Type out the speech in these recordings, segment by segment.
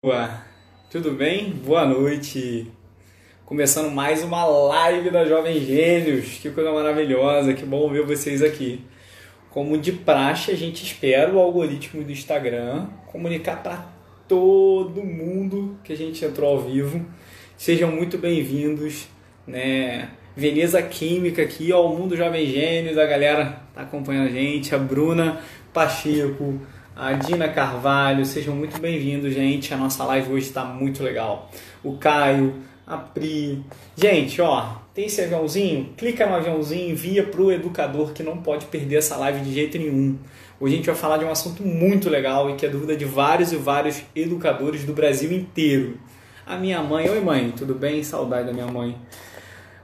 Boa, tudo bem? Boa noite. Começando mais uma live da Jovem Gênios. Que coisa maravilhosa, que bom ver vocês aqui. Como de praxe, a gente espera o algoritmo do Instagram comunicar para todo mundo que a gente entrou ao vivo. Sejam muito bem-vindos, né? Veneza Química aqui, ó, o Mundo Jovem Gênios, a galera tá acompanhando a gente, a Bruna Pacheco, a Dina Carvalho, sejam muito bem-vindos, gente. A nossa live hoje está muito legal. O Caio, a Pri. Gente, ó, tem esse aviãozinho? Clica no aviãozinho envia pro educador que não pode perder essa live de jeito nenhum. Hoje a gente vai falar de um assunto muito legal e que é dúvida de vários e vários educadores do Brasil inteiro. A minha mãe, oi mãe, tudo bem? Saudade da minha mãe.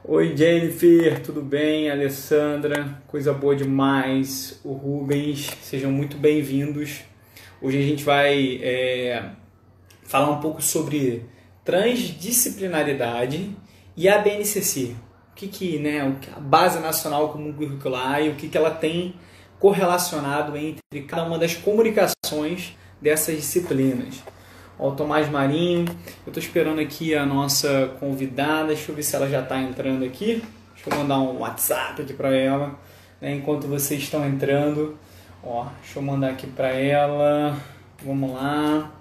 Oi Jennifer, tudo bem? Alessandra, coisa boa demais. O Rubens, sejam muito bem-vindos. Hoje a gente vai é, falar um pouco sobre transdisciplinaridade e a BNCC. O que, que né, a Base Nacional Comum Curricular e o que, que ela tem correlacionado entre cada uma das comunicações dessas disciplinas. O Tomás Marinho. Eu estou esperando aqui a nossa convidada. Deixa eu ver se ela já está entrando aqui. Deixa eu mandar um WhatsApp aqui para ela. Né, enquanto vocês estão entrando. Ó, deixa eu mandar aqui para ela. Vamos lá.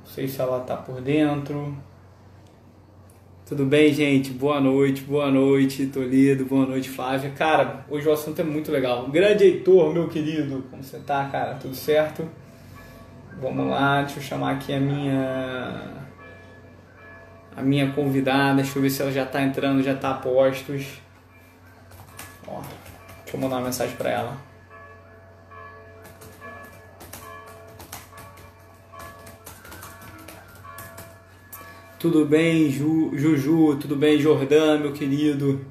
Não sei se ela está por dentro. Tudo bem, gente? Boa noite, boa noite, Toledo, boa noite, Flávia. Cara, hoje o assunto é muito legal. Grande Heitor, meu querido, como você tá, cara? Tudo certo? Vamos lá, deixa eu chamar aqui a minha a minha convidada, deixa eu ver se ela já está entrando, já está a postos. Ó, deixa eu mandar uma mensagem para ela. Tudo bem, Ju, Juju? Tudo bem, Jordão, meu querido?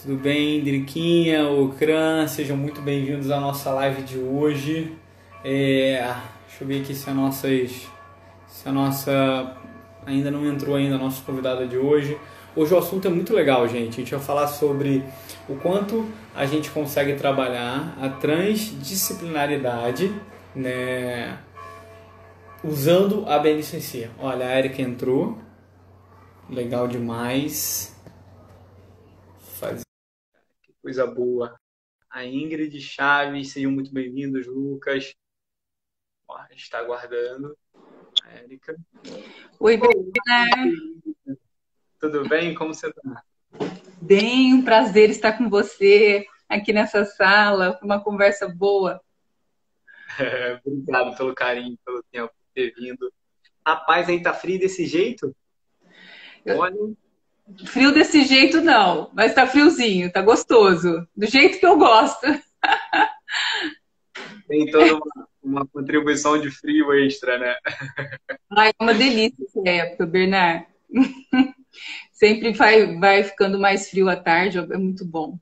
Tudo bem, Driquinha, o Cran? Sejam muito bem-vindos à nossa live de hoje. É, Deixa eu ver aqui se a nossa se a nossa ainda não entrou ainda a nossa convidada de hoje. Hoje o assunto é muito legal, gente. A gente vai falar sobre o quanto a gente consegue trabalhar a transdisciplinaridade, né, usando a BNCC. Olha, a Erika entrou. Legal demais. Que coisa boa. A Ingrid Chaves, sejam muito bem-vindos, Lucas. A gente está aguardando. A Érica. Oi, Bruna. Tudo bem? Como você está? Bem, um prazer estar com você aqui nessa sala. Foi uma conversa boa. É, obrigado pelo carinho, pelo tempo por ter vindo. Rapaz, aí tá frio desse jeito? Olha. Frio desse jeito não, mas tá friozinho, tá gostoso. Do jeito que eu gosto. Tem toda uma, uma contribuição de frio extra, né? Ai, é uma delícia essa época, Bernard. Sempre vai, vai ficando mais frio à tarde, é muito bom.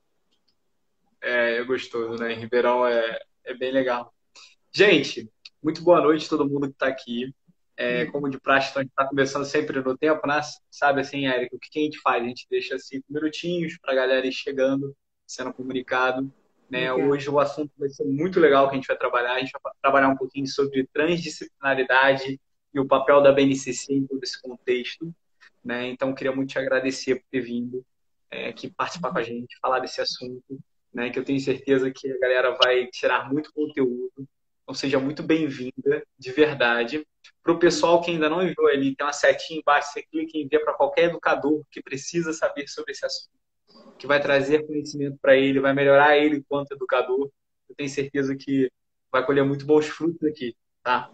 É, é gostoso, né? Em Ribeirão é, é bem legal. Gente, muito boa noite a todo mundo que está aqui. É, como de praxe, então a gente está começando sempre no tempo, né? Sabe assim, Érico, o que a gente faz? A gente deixa cinco minutinhos para a galera ir chegando, sendo comunicado. Né? Hoje o assunto vai ser muito legal que a gente vai trabalhar. A gente vai trabalhar um pouquinho sobre transdisciplinaridade e o papel da BNCC em todo esse contexto. Né? Então, queria muito te agradecer por ter vindo é, aqui participar com a gente, falar desse assunto, né? que eu tenho certeza que a galera vai tirar muito conteúdo. Então, seja muito bem-vinda, de verdade. Para o pessoal que ainda não enviou ali, tem uma setinha embaixo, você clica em envia para qualquer educador que precisa saber sobre esse assunto que vai trazer conhecimento para ele, vai melhorar ele enquanto educador. Eu tenho certeza que vai colher muito bons frutos aqui, tá?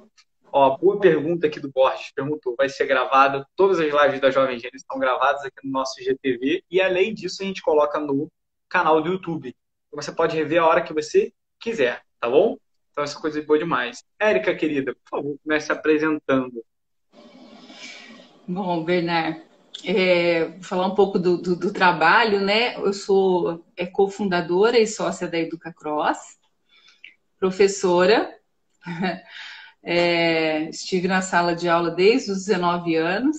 Ó, boa pergunta aqui do Borges, perguntou, vai ser gravada, todas as lives da Jovem Gênesis estão gravadas aqui no nosso GTV e além disso a gente coloca no canal do YouTube. Então, você pode rever a hora que você quiser, tá bom? Então essa coisa é boa demais. Érica, querida, por favor, comece apresentando. Bom, Bernard, é, falar um pouco do, do, do, trabalho, né? Eu sou é, cofundadora e sócia da EducaCross, professora, é, estive na sala de aula desde os 19 anos,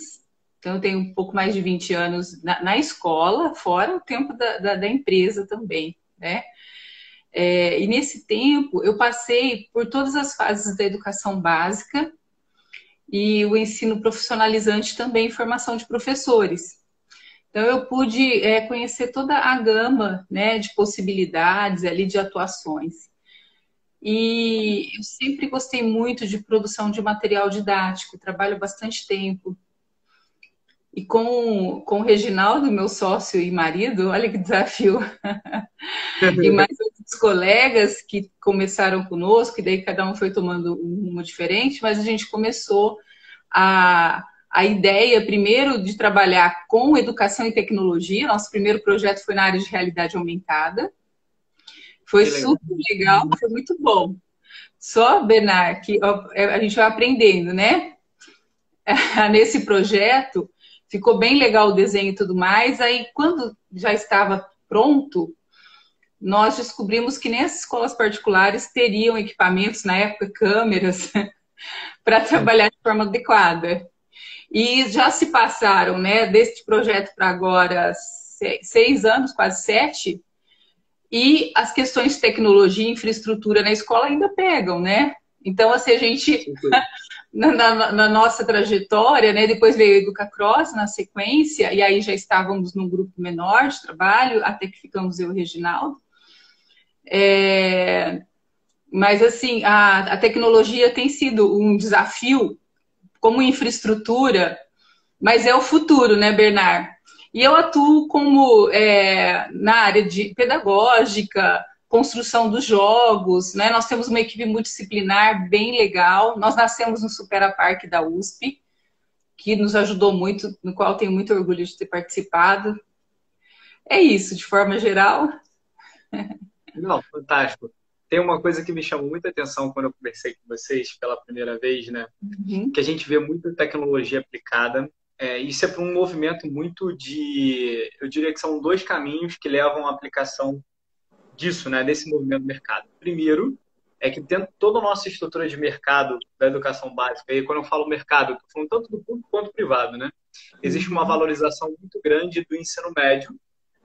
então eu tenho um pouco mais de 20 anos na, na escola, fora o tempo da, da, da empresa também, né? É, e nesse tempo eu passei por todas as fases da educação básica, e o ensino profissionalizante também, formação de professores. Então, eu pude é, conhecer toda a gama né, de possibilidades ali de atuações. E eu sempre gostei muito de produção de material didático, trabalho bastante tempo. E com, com o Reginaldo, meu sócio e marido, olha que desafio. e mais outros colegas que começaram conosco, e daí cada um foi tomando um rumo diferente, mas a gente começou a, a ideia, primeiro, de trabalhar com educação e tecnologia. Nosso primeiro projeto foi na área de realidade aumentada. Foi super legal, foi muito bom. Só, Bernard, que é, a gente vai aprendendo, né? Nesse projeto, ficou bem legal o desenho e tudo mais. Aí, quando já estava pronto, nós descobrimos que nem as escolas particulares teriam equipamentos, na época, câmeras, para trabalhar de forma adequada. E já se passaram, né, deste projeto para agora, seis anos, quase sete, e as questões de tecnologia e infraestrutura na escola ainda pegam, né? Então, assim, a gente, na, na, na, nossa trajetória, né, depois veio o Educacross na sequência, e aí já estávamos num grupo menor de trabalho, até que ficamos eu e o Reginaldo. É, mas, assim, a, a tecnologia tem sido um desafio como infraestrutura, mas é o futuro, né, Bernard? E eu atuo como é, na área de pedagógica, construção dos jogos, né? Nós temos uma equipe multidisciplinar bem legal. Nós nascemos no Supera Parque da USP, que nos ajudou muito, no qual tenho muito orgulho de ter participado. É isso, de forma geral. Não, fantástico. Tem uma coisa que me chamou muita atenção quando eu conversei com vocês pela primeira vez, né? Uhum. Que a gente vê muita tecnologia aplicada. É, isso é para um movimento muito de. Eu diria que são dois caminhos que levam à aplicação disso, né? Desse movimento do mercado. Primeiro, é que dentro de toda a nossa estrutura de mercado da educação básica, e quando eu falo mercado, eu estou falando tanto do público quanto do privado, né? Existe uma uhum. valorização muito grande do ensino médio,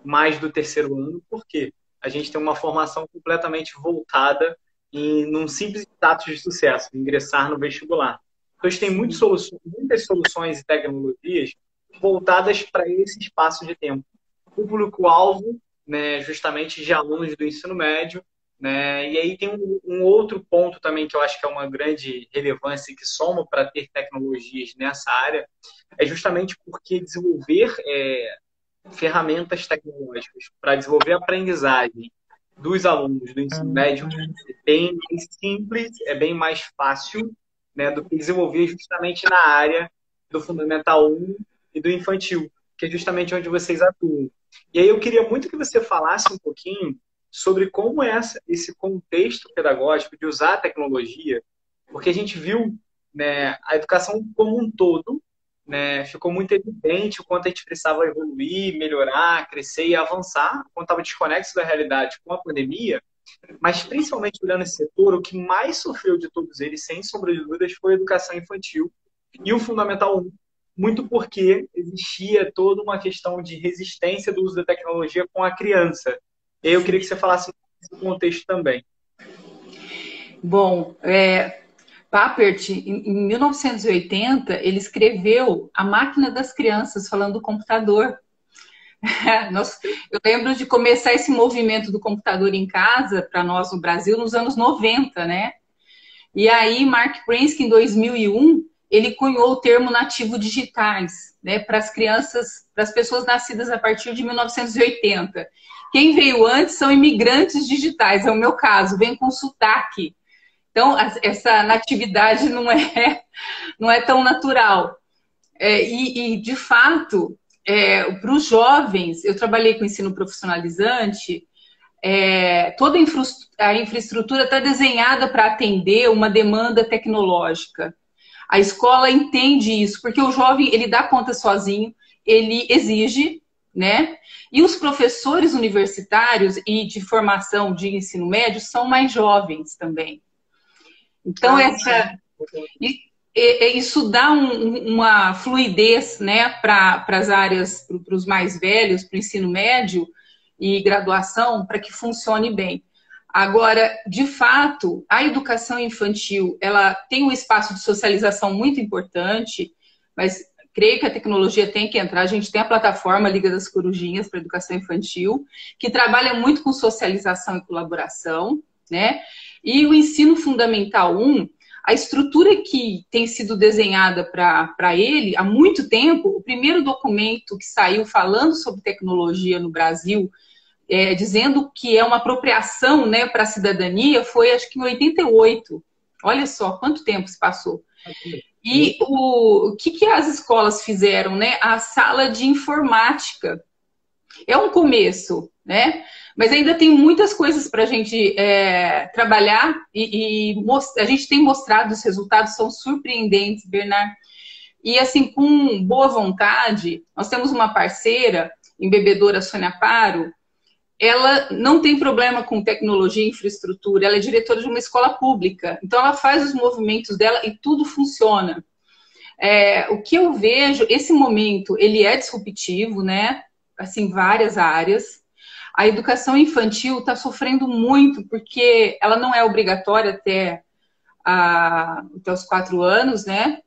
mais do terceiro ano, por quê? A gente tem uma formação completamente voltada em num simples status de sucesso, de ingressar no vestibular. Então, a gente tem muitas soluções, muitas soluções e tecnologias voltadas para esse espaço de tempo. Público-alvo, né, justamente de alunos do ensino médio, né, e aí tem um, um, outro ponto também que eu acho que é uma grande relevância que soma para ter tecnologias nessa área, é justamente porque desenvolver é, ferramentas tecnológicas para desenvolver a aprendizagem dos alunos do ensino médio é bem simples, é bem mais fácil né, do que desenvolver justamente na área do Fundamental 1 e do Infantil, que é justamente onde vocês atuam. E aí eu queria muito que você falasse um pouquinho sobre como é esse contexto pedagógico de usar a tecnologia, porque a gente viu né, a educação como um todo né, ficou muito evidente o quanto a gente precisava evoluir, melhorar, crescer e avançar, quando estava desconexo da realidade com a pandemia, mas principalmente olhando esse setor, o que mais sofreu de todos eles, sem sombra de dúvidas, foi a educação infantil e o Fundamental 1, muito porque existia toda uma questão de resistência do uso da tecnologia com a criança. E eu queria que você falasse nesse contexto também. Bom, é, Papert, em 1980, ele escreveu A Máquina das Crianças, falando do computador. eu lembro de começar esse movimento do computador em casa, para nós no Brasil, nos anos 90, né? E aí, Mark Prensky, em 2001, ele cunhou o termo nativo digitais, né, para as crianças, para as pessoas nascidas a partir de 1980. Quem veio antes são imigrantes digitais, é o meu caso, vem com sotaque. Então, essa natividade não é, não é tão natural. É, e, e, de fato, é, para os jovens, eu trabalhei com ensino profissionalizante, é, toda a infraestrutura está desenhada para atender uma demanda tecnológica. A escola entende isso, porque o jovem ele dá conta sozinho, ele exige, né? E os professores universitários e de formação de ensino médio são mais jovens também. Então, ah, essa, isso dá um, uma fluidez né, para as áreas, para os mais velhos, para o ensino médio e graduação, para que funcione bem. Agora, de fato, a educação infantil, ela tem um espaço de socialização muito importante, mas creio que a tecnologia tem que entrar. A gente tem a plataforma Liga das Corujinhas para Educação Infantil, que trabalha muito com socialização e colaboração, né? E o ensino fundamental 1, a estrutura que tem sido desenhada para ele há muito tempo, o primeiro documento que saiu falando sobre tecnologia no Brasil, é, dizendo que é uma apropriação né, para a cidadania, foi acho que em 88. Olha só quanto tempo se passou. E o, o que, que as escolas fizeram? Né? A sala de informática. É um começo, né? Mas ainda tem muitas coisas para a gente é, trabalhar e, e a gente tem mostrado os resultados são surpreendentes, Bernard. E assim, com boa vontade, nós temos uma parceira, embebedora Sônia Paro, ela não tem problema com tecnologia e infraestrutura, ela é diretora de uma escola pública, então ela faz os movimentos dela e tudo funciona. É, o que eu vejo, esse momento, ele é disruptivo, né? Assim, várias áreas a educação infantil está sofrendo muito, porque ela não é obrigatória até, a, até os quatro anos, né?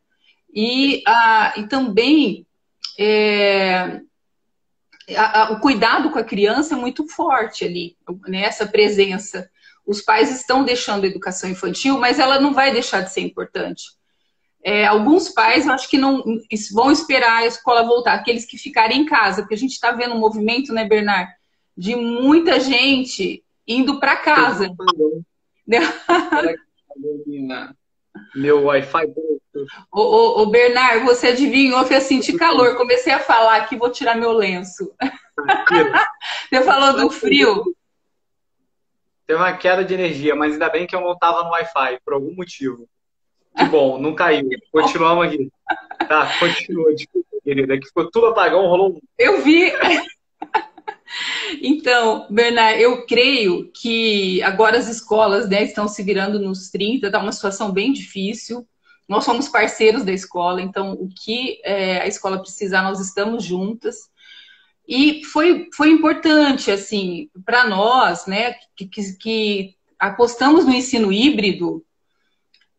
E, a, e também é, a, o cuidado com a criança é muito forte ali, né? essa presença. Os pais estão deixando a educação infantil, mas ela não vai deixar de ser importante. É, alguns pais, eu acho que não vão esperar a escola voltar, aqueles que ficarem em casa, porque a gente está vendo um movimento, né, Bernard, de muita gente indo para casa. Meu Wi-Fi. Ô, ô, ô, Bernard, você adivinhou que eu senti calor. Comecei a falar aqui, vou tirar meu lenço. você falou do frio. Teve uma queda de energia, mas ainda bem que eu não estava no Wi-Fi, por algum motivo. Que bom, não caiu. Continuamos aqui. Tá, continua, desculpa, querida. Que ficou tudo apagão, rolou um. Eu vi. Então, Bernard, eu creio que agora as escolas né, estão se virando nos 30, está uma situação bem difícil. Nós somos parceiros da escola, então o que é, a escola precisar, nós estamos juntas. E foi, foi importante, assim, para nós, né, que, que, que, apostamos no ensino híbrido,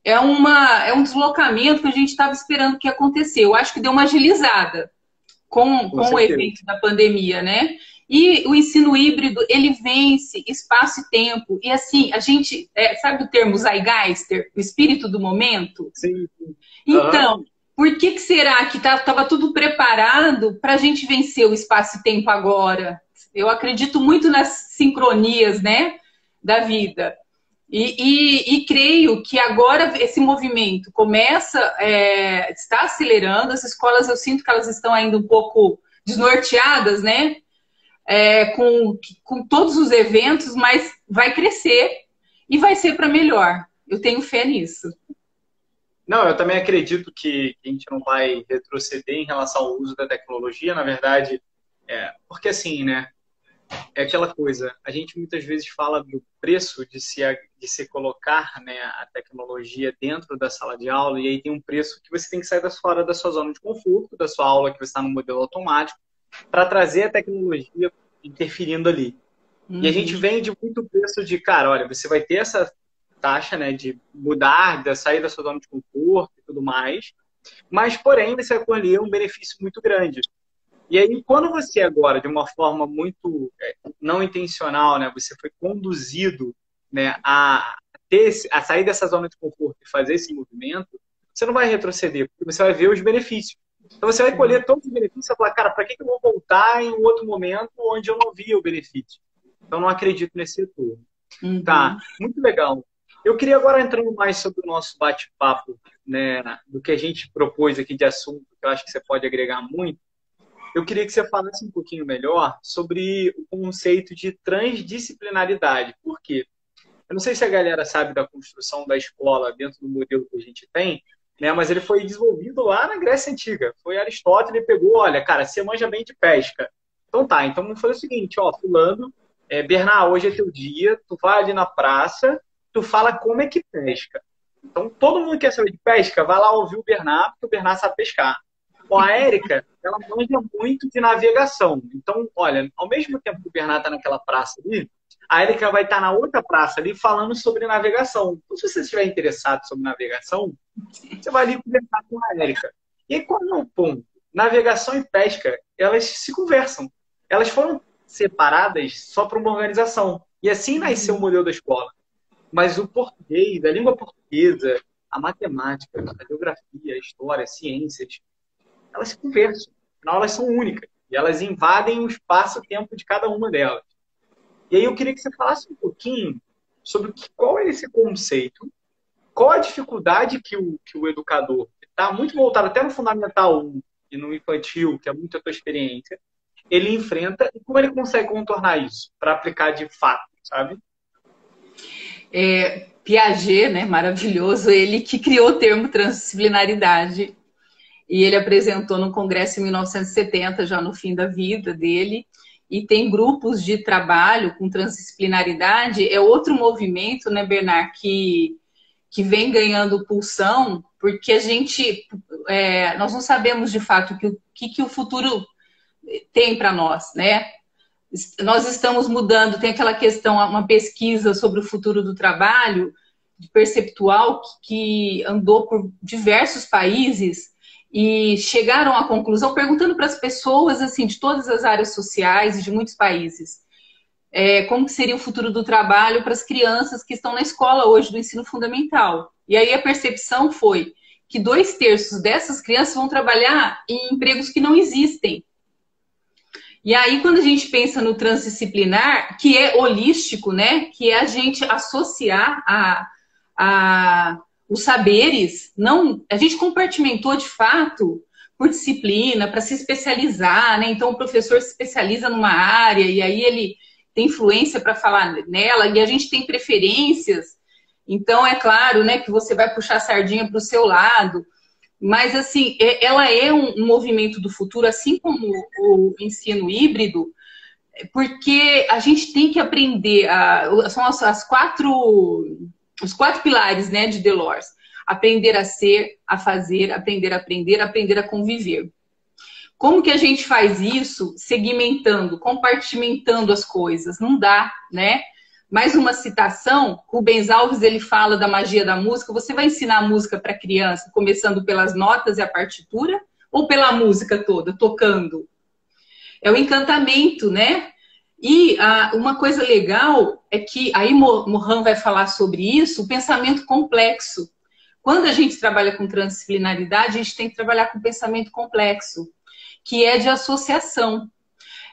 é, uma, é um deslocamento que a gente estava esperando que acontecesse. Eu acho que deu uma agilizada com, com, com o efeito da pandemia, né? E o ensino híbrido, ele vence espaço e tempo. E assim, a gente, é, sabe o termo Zeitgeister, o espírito do momento? Sim. Então, uhum. por que, que será que estava tá, tudo preparado para a gente vencer o espaço e tempo agora? Eu acredito muito nas sincronias, né, da vida. E, e, e, creio que agora esse movimento começa, é, está acelerando. As escolas, eu sinto que elas estão ainda um pouco desnorteadas, né? É, com, com todos os eventos, mas vai crescer e vai ser para melhor. Eu tenho fé nisso. Não, eu também acredito que a gente não vai retroceder em relação ao uso da tecnologia, na verdade, é, porque assim, né? É aquela coisa, a gente muitas vezes fala do preço de se, de se colocar né, a tecnologia dentro da sala de aula, e aí tem um preço que você tem que sair da, fora da sua zona de conforto, da sua aula que você está no modelo automático, para trazer a tecnologia interferindo ali. Uhum. E a gente uhum. vende muito preço de, cara, olha, você vai ter essa taxa, né, de mudar, de sair da sua zona de conforto e tudo mais, mas, porém, você vai colher um benefício muito grande. E aí, quando você agora, de uma forma muito é, não intencional, né, você foi conduzido né, a, ter, a sair dessa zona de conforto e fazer esse movimento, você não vai retroceder, porque você vai ver os benefícios. Então você vai colher todos os benefícios e falar, cara, para que, que eu vou voltar em um outro momento onde eu não via o benefício? Então não acredito nesse retorno. Uhum. Tá, muito legal. Eu queria agora entrando mais sobre o nosso bate-papo, né, do que a gente propôs aqui de assunto, que eu acho que você pode agregar muito. Eu queria que você falasse um pouquinho melhor sobre o conceito de transdisciplinaridade. Por quê? Eu não sei se a galera sabe da construção da escola dentro do modelo que a gente tem, né? Mas ele foi desenvolvido lá na Grécia Antiga. Foi Aristóteles, ele pegou, olha, cara, você manja bem de pesca. Então tá, então vamos fazer o seguinte, ó, fulano, é, Bernard, hoje é teu dia, tu vai ali na praça, tu fala como é que pesca. Então todo mundo quer saber de pesca, vai lá ouvir o Bernard, porque o Bernard sabe pescar. Bom, a Érica, ela manja muito de navegação. Então, olha, ao mesmo tempo que o Bernard tá naquela praça ali, A Érica vai estar na outra praça ali falando sobre navegação. Então, se você estiver interessado sobre navegação, você vai ali conversar com a Érica. E aí, qual é o ponto? Navegação e pesca, elas se conversam. Elas foram separadas só para uma organização. E assim nasceu o modelo da escola. Mas o português, a língua portuguesa, a matemática, a geografia, a história, as ciências, elas se conversam. Afinal, elas são únicas. E elas invadem o espaço-tempo de cada uma delas. E aí eu queria que você falasse um pouquinho sobre qual é esse conceito, qual a dificuldade que o, que o educador está muito voltado até no Fundamental 1 e no infantil, que é muito a tua experiência, ele enfrenta e como ele consegue contornar isso para aplicar de fato, sabe? É, Piaget, né, maravilhoso, ele que criou o termo transdisciplinaridade e ele apresentou no congresso em 1970, já no fim da vida dele, e tem grupos de trabalho com transdisciplinaridade, é outro movimento, né, Bernard, que, que vem ganhando pulsão, porque a gente, é, nós não sabemos de fato o que, que, que o futuro tem para nós, né? Nós estamos mudando, tem aquela questão, uma pesquisa sobre o futuro do trabalho, perceptual, que, que andou por diversos países e chegaram à conclusão, perguntando para as pessoas assim de todas as áreas sociais e de muitos países, é, como seria o futuro do trabalho para as crianças que estão na escola hoje do ensino fundamental. E aí a percepção foi que dois terços dessas crianças vão trabalhar em empregos que não existem. E aí, quando a gente pensa no transdisciplinar, que é holístico, né? Que é a gente associar a, a, os saberes, não, a gente compartimentou de fato por disciplina, para se especializar, né? Então o professor se especializa numa área e aí ele tem influência para falar nela e a gente tem preferências. Então é claro, né, que você vai puxar a sardinha para o seu lado. Mas, assim, é, ela é um, movimento do futuro, assim como o ensino híbrido, porque a gente tem que aprender, a, são as, as, quatro, os quatro pilares né, de Delors. Aprender a ser, a fazer, aprender a aprender, aprender a conviver. Como que a gente faz isso segmentando, compartimentando as coisas? Não dá, né? Mais uma citação, Rubens Alves ele fala da magia da música. Você vai ensinar a música para criança, começando pelas notas e a partitura, ou pela música toda, tocando? É o encantamento, né? E ah, uma coisa legal é que aí Mohan vai falar sobre isso, o pensamento complexo. Quando a gente trabalha com transdisciplinaridade, a gente tem que trabalhar com pensamento complexo, que é de associação.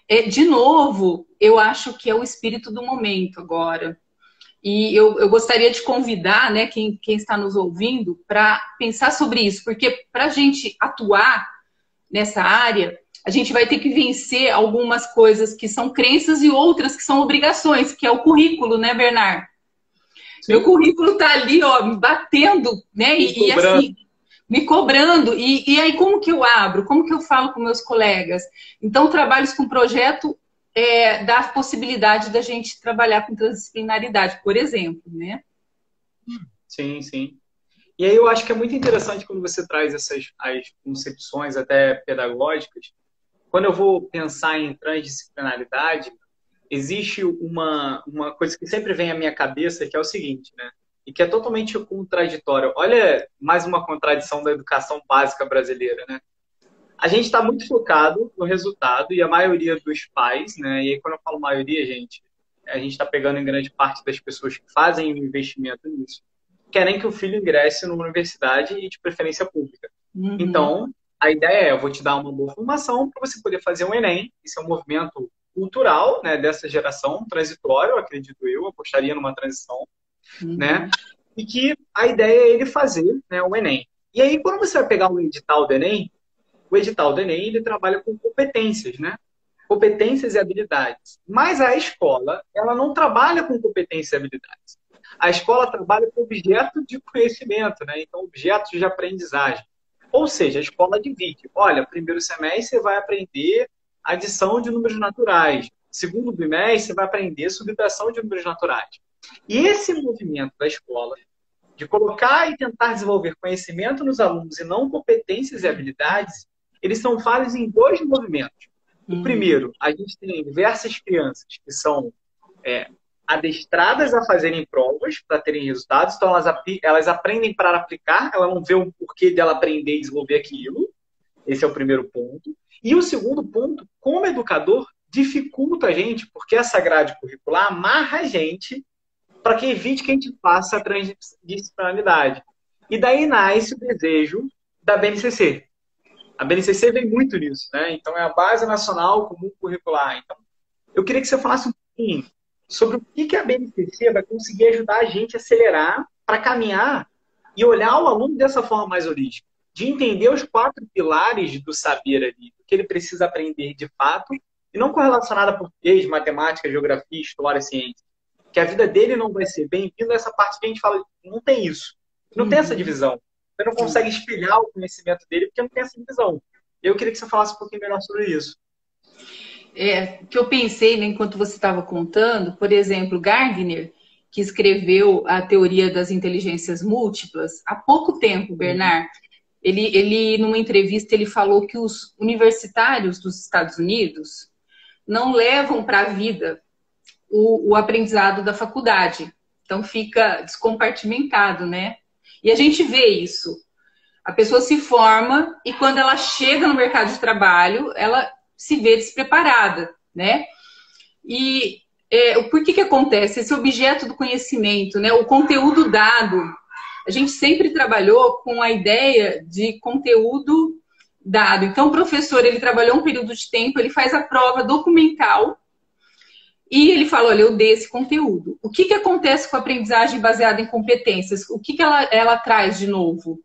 É, de novo, eu acho que é o espírito do momento agora. E eu, eu gostaria de convidar né, quem, quem está nos ouvindo para pensar sobre isso, porque para a gente atuar nessa área, a gente vai ter que vencer algumas coisas que são crenças e outras que são obrigações, que é o currículo, né, Bernard? Sim. Meu currículo está ali, ó, batendo, né? E, e assim, me cobrando. E, e aí, como que eu abro? Como que eu falo com meus colegas? Então, trabalhos com projeto é, dá a possibilidade da gente trabalhar com transdisciplinaridade, por exemplo, né? Sim, sim. E aí eu acho que é muito interessante quando você traz essas as concepções até pedagógicas. Quando eu vou pensar em transdisciplinaridade, existe uma, uma coisa que sempre vem à minha cabeça, que é o seguinte, né? e que é totalmente contraditório. Olha mais uma contradição da educação básica brasileira, né? A gente está muito focado no resultado e a maioria dos pais, né? E aí quando eu falo maioria, gente, a gente está pegando em grande parte das pessoas que fazem o investimento nisso, querem que o filho ingresse numa universidade e de preferência pública. Uhum. Então, a ideia é, eu vou te dar uma boa formação para você poder fazer um Enem. Isso é um movimento cultural, né, dessa geração, transitório, acredito eu, apostaria numa transição uhum. né? E que a ideia é ele fazer né, o Enem. E aí, quando você vai pegar o edital do Enem, o edital do Enem ele trabalha com competências, né? Competências e habilidades. Mas a escola, ela não trabalha com competências e habilidades. A escola trabalha com objeto de conhecimento, né? Então, objetos de aprendizagem. Ou seja, a escola divide. Olha, primeiro semestre você vai aprender adição de números naturais. Segundo bimestre, você vai aprender subtração de números naturais. E esse movimento da escola, de colocar e tentar desenvolver conhecimento nos alunos e não competências e habilidades, eles são feitos em dois movimentos. O uhum. primeiro, a gente tem diversas crianças que são é, adestradas a fazerem provas para terem resultados, então elas, elas aprendem para aplicar, ela não vê o porquê dela aprender e desenvolver aquilo. Esse é o primeiro ponto. E o segundo ponto, como educador, dificulta a gente, porque essa grade curricular amarra a gente para que evite que a gente faça a transdisciplinaridade. E daí nasce o desejo da BNCC. A BNCC vem muito nisso, né? Então é a Base Nacional Comum Curricular. Então, eu queria que você falasse um pouquinho sobre o que, que a BNCC vai conseguir ajudar a gente a acelerar para caminhar e olhar o aluno dessa forma mais holística, de entender os quatro pilares do saber ali, do que ele precisa aprender de fato, e não correlacionado a português, matemática, geografia, história, ciência. Que a vida dele não vai ser bem-vindo a essa parte que a gente fala, não tem isso. Não uhum. tem essa uhum. divisão. Você não consegue espelhar o conhecimento dele porque não tem essa divisão. Eu queria que você falasse um pouquinho melhor sobre isso é, que eu pensei né, enquanto você estava contando, por exemplo, Gardner, que escreveu a teoria das inteligências múltiplas, há pouco tempo, Bernard, ele, ele numa entrevista ele falou que os universitários dos Estados Unidos não levam para a vida o, o aprendizado da faculdade. Então fica descompartimentado, né? E a gente vê isso. A pessoa se forma e quando ela chega no mercado de trabalho, ela se vê despreparada, né? E é, por que que acontece? Esse objeto do conhecimento, né? O conteúdo dado. A gente sempre trabalhou com a ideia de conteúdo dado. Então, o professor, ele trabalhou um período de tempo, ele faz a prova documental e ele fala, olha, eu dei esse conteúdo. O que, que acontece com a aprendizagem baseada em competências? O que, que ela, ela traz de novo?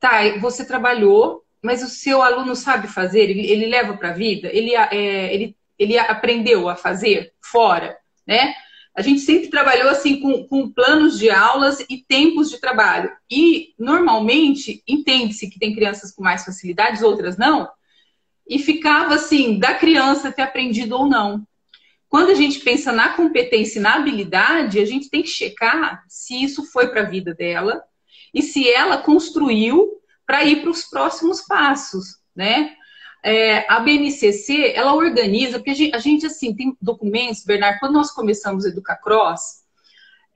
Tá, você trabalhou, mas o seu aluno sabe fazer, ele, ele leva para a vida, ele, é, ele, ele aprendeu a fazer fora, né? A gente sempre trabalhou assim com, com planos de aulas e tempos de trabalho. E normalmente entende-se que tem crianças com mais facilidades, outras não, e ficava assim, da criança ter aprendido ou não. Quando a gente pensa na competência e na habilidade, a gente tem que checar se isso foi para a vida dela e se ela construiu para ir para os próximos passos, né? É, a BNCC, ela organiza, porque a gente, a gente, assim, tem documentos, Bernardo, quando nós começamos a Educar Cross,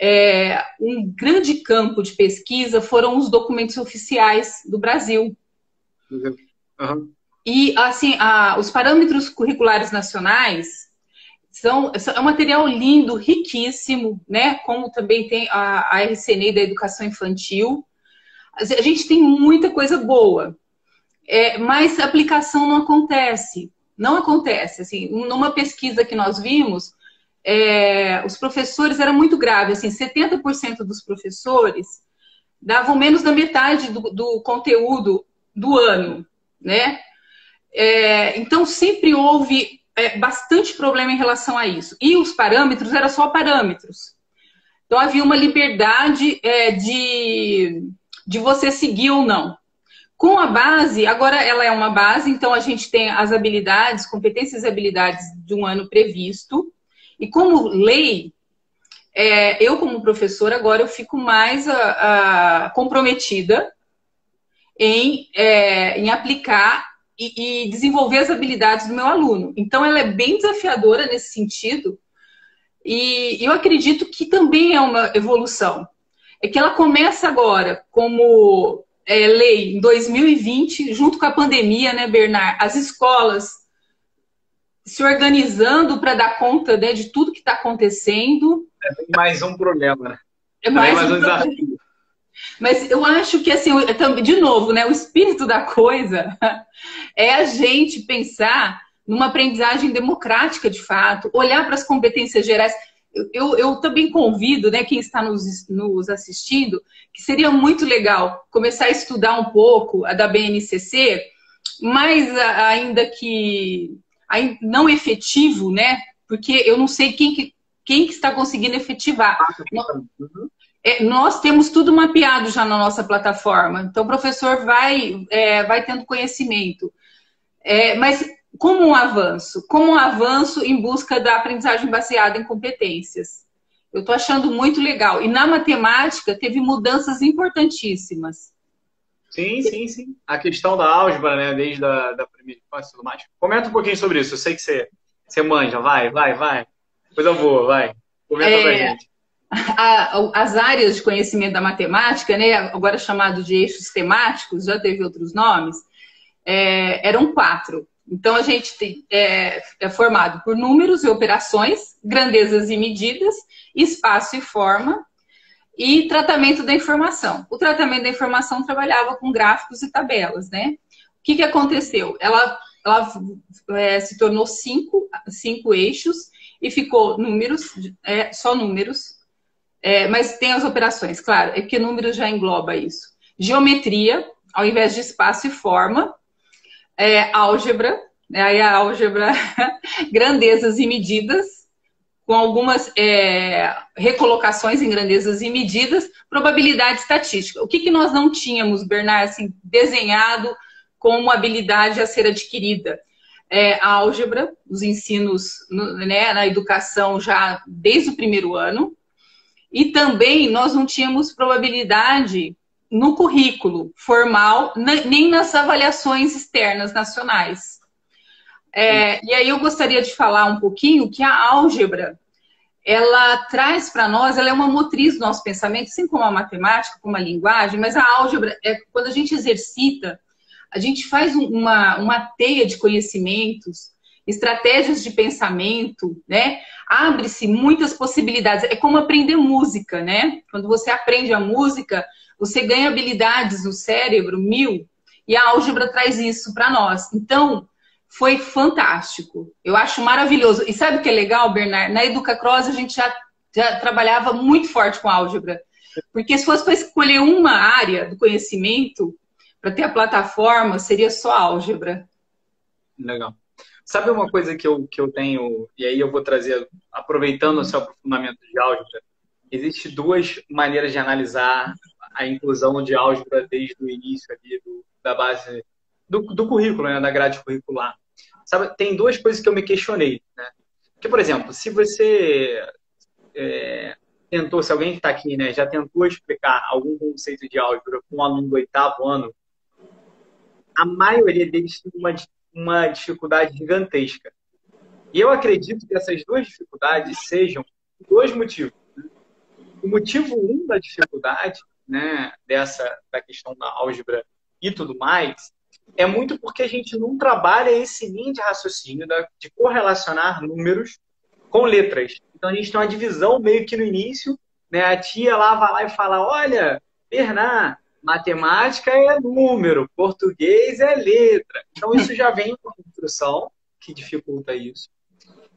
é, um grande campo de pesquisa foram os documentos oficiais do Brasil. Uhum. E, assim, a, os parâmetros curriculares nacionais são, é um material lindo, riquíssimo, né? Como também tem a, a RCNE da Educação Infantil, a gente tem muita coisa boa, é, mas a aplicação não acontece. Não acontece. Assim, numa pesquisa que nós vimos, é, os professores era muito grave. Assim, 70% dos professores davam menos da metade do, do conteúdo do ano, né? É, então sempre houve é, bastante problema em relação a isso. E os parâmetros eram só parâmetros. Então havia uma liberdade é, de de você seguir ou não. Com a base, agora ela é uma base, então a gente tem as habilidades, competências e habilidades de um ano previsto. E como lei, é, eu como professora agora eu fico mais a, ah, a, ah, comprometida em, é, em aplicar e, e, desenvolver as habilidades do meu aluno. Então ela é bem desafiadora nesse sentido e eu acredito que também é uma evolução é que ela começa agora como é, lei em 2020, junto com a pandemia, né, Bernard? As escolas se organizando para dar conta né, de tudo que está acontecendo. É mais um problema, né? É mais, mais um, um desafio. Mas eu acho que, assim, de novo, né, o espírito da coisa é a gente pensar numa aprendizagem democrática, de fato, olhar para as competências gerais eu, eu também convido né, quem está nos, nos assistindo que seria muito legal começar a estudar um pouco a da BNCC, mas ainda que não efetivo, né? Porque eu não sei quem que, quem que está conseguindo efetivar. Uhum. É, nós temos tudo mapeado já na nossa plataforma, então o professor vai, é, vai tendo conhecimento. É, mas como um avanço, como um avanço em busca da aprendizagem baseada em competências. Eu estou achando muito legal. E na matemática teve mudanças importantíssimas. Sim, sim, sim. A questão da álgebra, né, desde a da primeira infância e tudo mais. Comenta um pouquinho sobre isso. Eu sei que você, você manja. Vai, vai, vai. Eu vou, vai. Comenta é, pra gente. A, as áreas de conhecimento da matemática, né, agora chamado de eixos temáticos, já teve outros nomes, é, eram quatro. Então, a gente tem, é, é, formado por números e operações, grandezas e medidas, espaço e forma, e tratamento da informação. O tratamento da informação trabalhava com gráficos e tabelas, né? O que, que aconteceu? Ela, ela é, se tornou cinco, cinco eixos e ficou números, é, só números, é, mas tem as operações, claro, é porque números já engloba isso. Geometria, ao invés de espaço e forma, é, álgebra, né? aí a álgebra, grandezas e medidas, com algumas é, recolocações em grandezas e medidas, probabilidade estatística. O que, que nós não tínhamos, Bernard, assim, desenhado como habilidade a ser adquirida? É, a álgebra, os ensinos no, né, na educação já desde o primeiro ano, e também nós não tínhamos probabilidade no currículo formal, nem nas avaliações externas nacionais. É, e aí eu gostaria de falar um pouquinho que a álgebra, ela traz para nós, ela é uma motriz do nosso pensamento, assim como a matemática, como a linguagem, mas a álgebra, é quando a gente exercita, a gente faz uma, uma teia de conhecimentos, estratégias de pensamento, né? Abre-se muitas possibilidades. É como aprender música, né? Quando você aprende a música, você ganha habilidades no cérebro mil e a álgebra traz isso para nós. Então, foi fantástico. Eu acho maravilhoso. E sabe o que é legal, Bernard? Na Educacross a gente já, já trabalhava muito forte com álgebra. Porque se fosse para escolher uma área do conhecimento para ter a plataforma, seria só álgebra. Legal. Sabe uma coisa que eu, que eu tenho, e aí eu vou trazer, aproveitando o seu aprofundamento de álgebra, existem duas maneiras de analisar a inclusão de álgebra desde o início ali do, da base do, do currículo, né, da grade curricular. Sabe, tem duas coisas que eu me questionei, né? Que, por exemplo, se você é, tentou, se alguém que está aqui, né, já tentou explicar algum conceito de álgebra com um aluno do oitavo ano, a maioria deles tem uma, uma dificuldade gigantesca. E eu acredito que essas duas dificuldades sejam dois motivos. Né? O motivo um da dificuldade né, dessa da questão da álgebra e tudo mais, é muito porque a gente não trabalha esse linha de raciocínio de correlacionar números com letras. Então a gente tem uma divisão meio que no início, né, a tia lá vai lá e fala: olha, Bernard, matemática é número, português é letra. Então isso já vem com a construção que dificulta isso.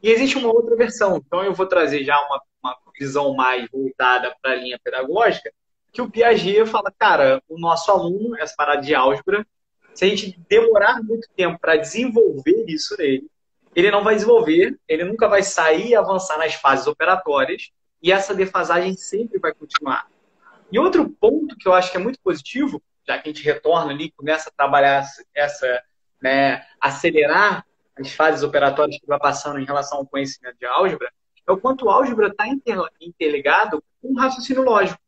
E existe uma outra versão. Então eu vou trazer já uma, uma visão mais voltada para a linha pedagógica, que o Piaget fala, cara, o nosso aluno, essa parada de álgebra, se a gente demorar muito tempo para desenvolver isso nele, ele não vai desenvolver, ele nunca vai sair e avançar nas fases operatórias, e essa defasagem sempre vai continuar. E outro ponto que eu acho que é muito positivo, já que a gente retorna ali, começa a trabalhar essa, né, acelerar as fases operatórias que vai passando em relação ao conhecimento de álgebra, é o quanto o álgebra está interligado com o raciocínio lógico.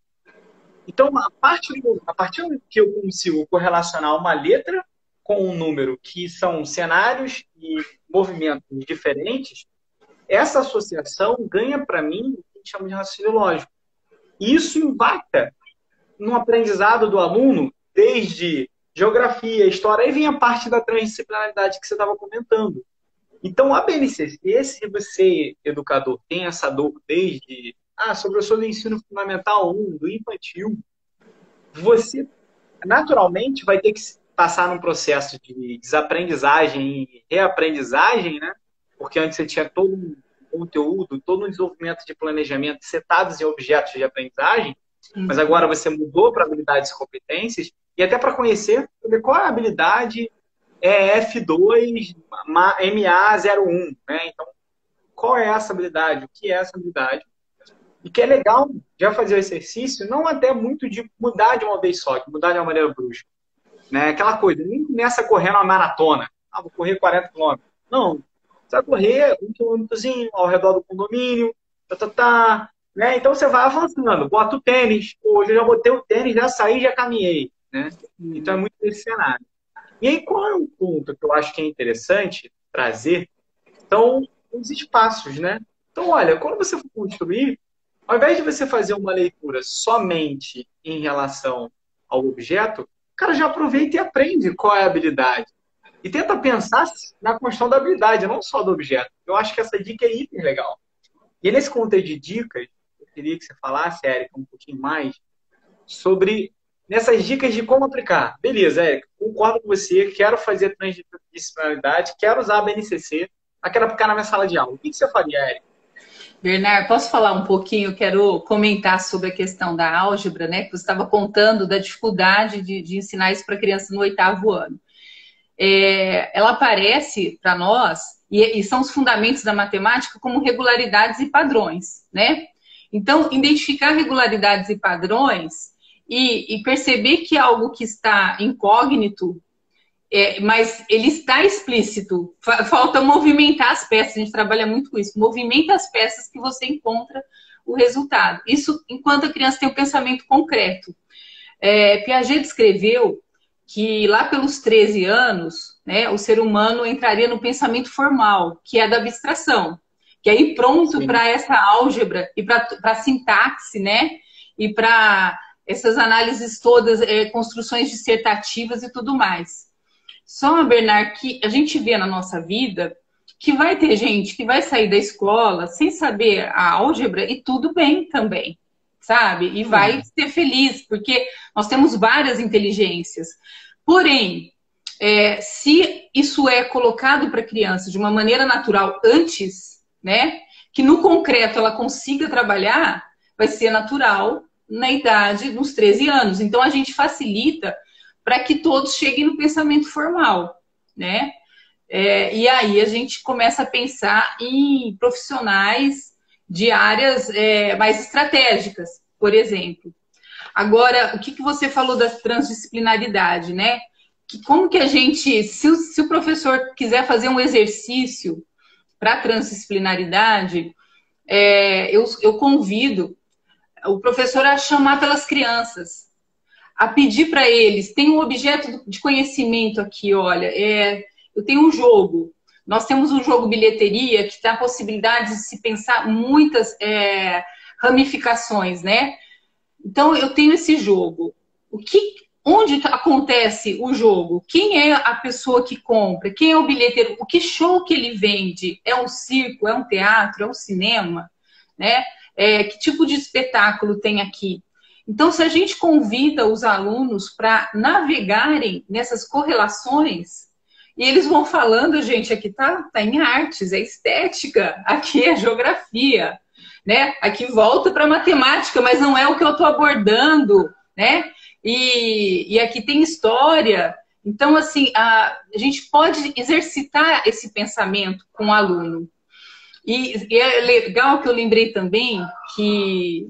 Então, a partir, do, a partir que eu consigo correlacionar uma letra com um número que são cenários e movimentos diferentes, essa associação ganha para mim o que a gente chama de raciocínio lógico. E isso impacta no aprendizado do aluno desde geografia, história, aí vem a parte da transdisciplinaridade que você estava comentando. Então, a BNCC, se você, educador, tem essa dor desde ah, sobre o seu ensino fundamental 1, do infantil, você naturalmente vai ter que passar num processo de desaprendizagem e reaprendizagem, né? Porque antes você tinha todo um conteúdo, todo um desenvolvimento de planejamento setados em objetos de aprendizagem, uhum. mas agora você mudou para habilidades e competências e até para conhecer qual é a habilidade é F2 MA01, né? Então, qual é essa habilidade? O que é essa habilidade? E que é legal já fazer o exercício, não até muito de mudar de uma vez só, de mudar de uma maneira brusca. Né? Aquela coisa, nem começa correndo uma maratona. Ah, vou correr 40 quilômetros. Não, você vai correr um quilômetrozinho ao redor do condomínio, tá, tá, tá, né? Então você vai avançando, bota o tênis, hoje eu já botei o tênis, já saí, já caminhei, né? Então é muito esse cenário. E aí qual é o ponto que eu acho que é interessante trazer? São os espaços, né? Então, olha, quando você for construir, ao invés de você fazer uma leitura somente em relação ao objeto, cara, já aproveita e aprende qual é a habilidade. E tenta pensar na construção da habilidade, não só do objeto. Eu acho que essa dica é hiper legal. E nesse contexto de dicas, eu queria que você falasse, Érica, um pouquinho mais sobre nessas dicas de como aplicar. Beleza, Érica, concordo com você, quero fazer transdisciplinaridade, quero usar a BNCC, mas quero aplicar na minha sala de aula. O que você faria, Érica? Bernard, posso falar um pouquinho? Quero comentar sobre a questão da álgebra, né? Que você estava contando da dificuldade de, de ensinar isso para criança no oitavo ano. É, ela aparece para nós, e, e, são os fundamentos da matemática, como regularidades e padrões, né? Então, identificar regularidades e padrões e, e perceber que algo que está incógnito é, mas ele está explícito. Falta movimentar as peças. A gente trabalha muito com isso. Movimenta as peças que você encontra o resultado. Isso enquanto a criança tem o um pensamento concreto. É, Piaget descreveu que lá pelos 13 anos, né, o ser humano entraria no pensamento formal, que é da abstração, que é ir pronto para essa álgebra e para a sintaxe, né, e para essas análises todas, é, construções dissertativas e tudo mais. Só, Bernard, que a gente vê na nossa vida que vai ter gente que vai sair da escola sem saber a álgebra e tudo bem também, sabe? E vai ser feliz, porque nós temos várias inteligências. Porém, é, se isso é colocado para a criança de uma maneira natural antes, né? Que no concreto ela consiga trabalhar, vai ser natural na idade dos 13 anos. Então a gente facilita para que todos cheguem no pensamento formal, né? É, e aí a gente começa a pensar em profissionais de áreas é, mais estratégicas, por exemplo. Agora, o que, que você falou da transdisciplinaridade, né? Que como que a gente, se o, se o professor quiser fazer um exercício para transdisciplinaridade, é, eu, eu convido o professor a chamar pelas crianças, a pedir para eles, tem um objeto de conhecimento aqui, olha, é, eu tenho um jogo. Nós temos um jogo bilheteria que dá a possibilidade de se pensar muitas é, ramificações, né? Então eu tenho esse jogo. O que, onde acontece o jogo? Quem é a pessoa que compra? Quem é o bilheteiro? O que show que ele vende? É um circo? É um teatro? É um cinema? Né? É, que tipo de espetáculo tem aqui? Então, se a gente convida os alunos para navegarem nessas correlações, e eles vão falando, gente, aqui tá, tá em artes, é estética, aqui é geografia, né? Aqui volta para matemática, mas não é o que eu estou abordando, né? E, e aqui tem história. Então, assim, a, a gente pode exercitar esse pensamento com o aluno. E, e é legal que eu lembrei também que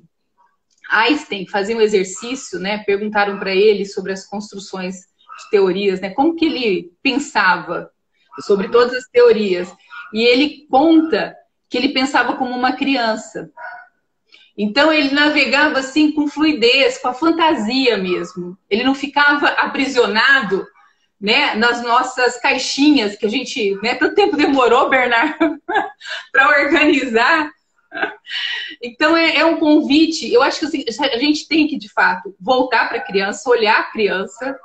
Einstein fazia um exercício, né? Perguntaram para ele sobre as construções de teorias, né? Como que ele pensava sobre todas as teorias? E ele conta que ele pensava como uma criança. Então ele navegava assim com fluidez, com a fantasia mesmo. Ele não ficava aprisionado, né, nas nossas caixinhas que a gente, né, tanto tempo demorou, Bernardo, para organizar então é, é, um convite. Eu acho que assim, a gente tem que, de fato, voltar para a criança, olhar a criança.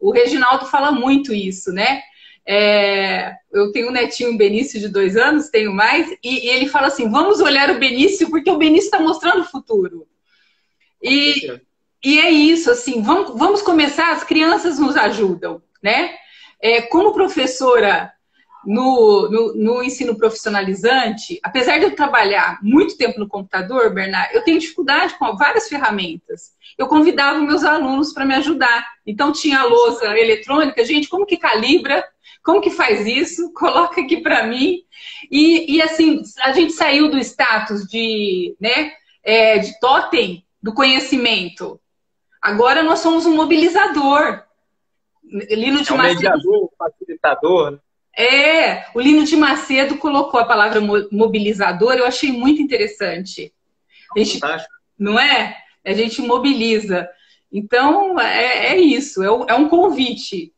O Reginaldo fala muito isso, né? É, eu tenho um netinho Benício de dois anos, tenho mais, e, e, ele fala assim: vamos olhar o Benício, porque o Benício está mostrando o futuro. E, e é isso, assim, vamos, vamos começar, as crianças nos ajudam, né? É, como professora no, no, no, ensino profissionalizante, apesar de eu trabalhar muito tempo no computador, Bernard, eu tenho dificuldade com várias ferramentas. Eu convidava meus alunos para me ajudar. Então tinha a lousa eletrônica, gente, como que calibra? Como que faz isso? Coloca aqui para mim. E, e, assim, a gente saiu do status de, né, é, de totem do conhecimento. Agora nós somos um mobilizador. Lino de é um Macedo... mediador, facilitador. É, o Lino de Macedo colocou a palavra mobilizador, eu achei muito interessante. A gente, não é? A gente mobiliza. Então, é, é isso, é um, é um convite.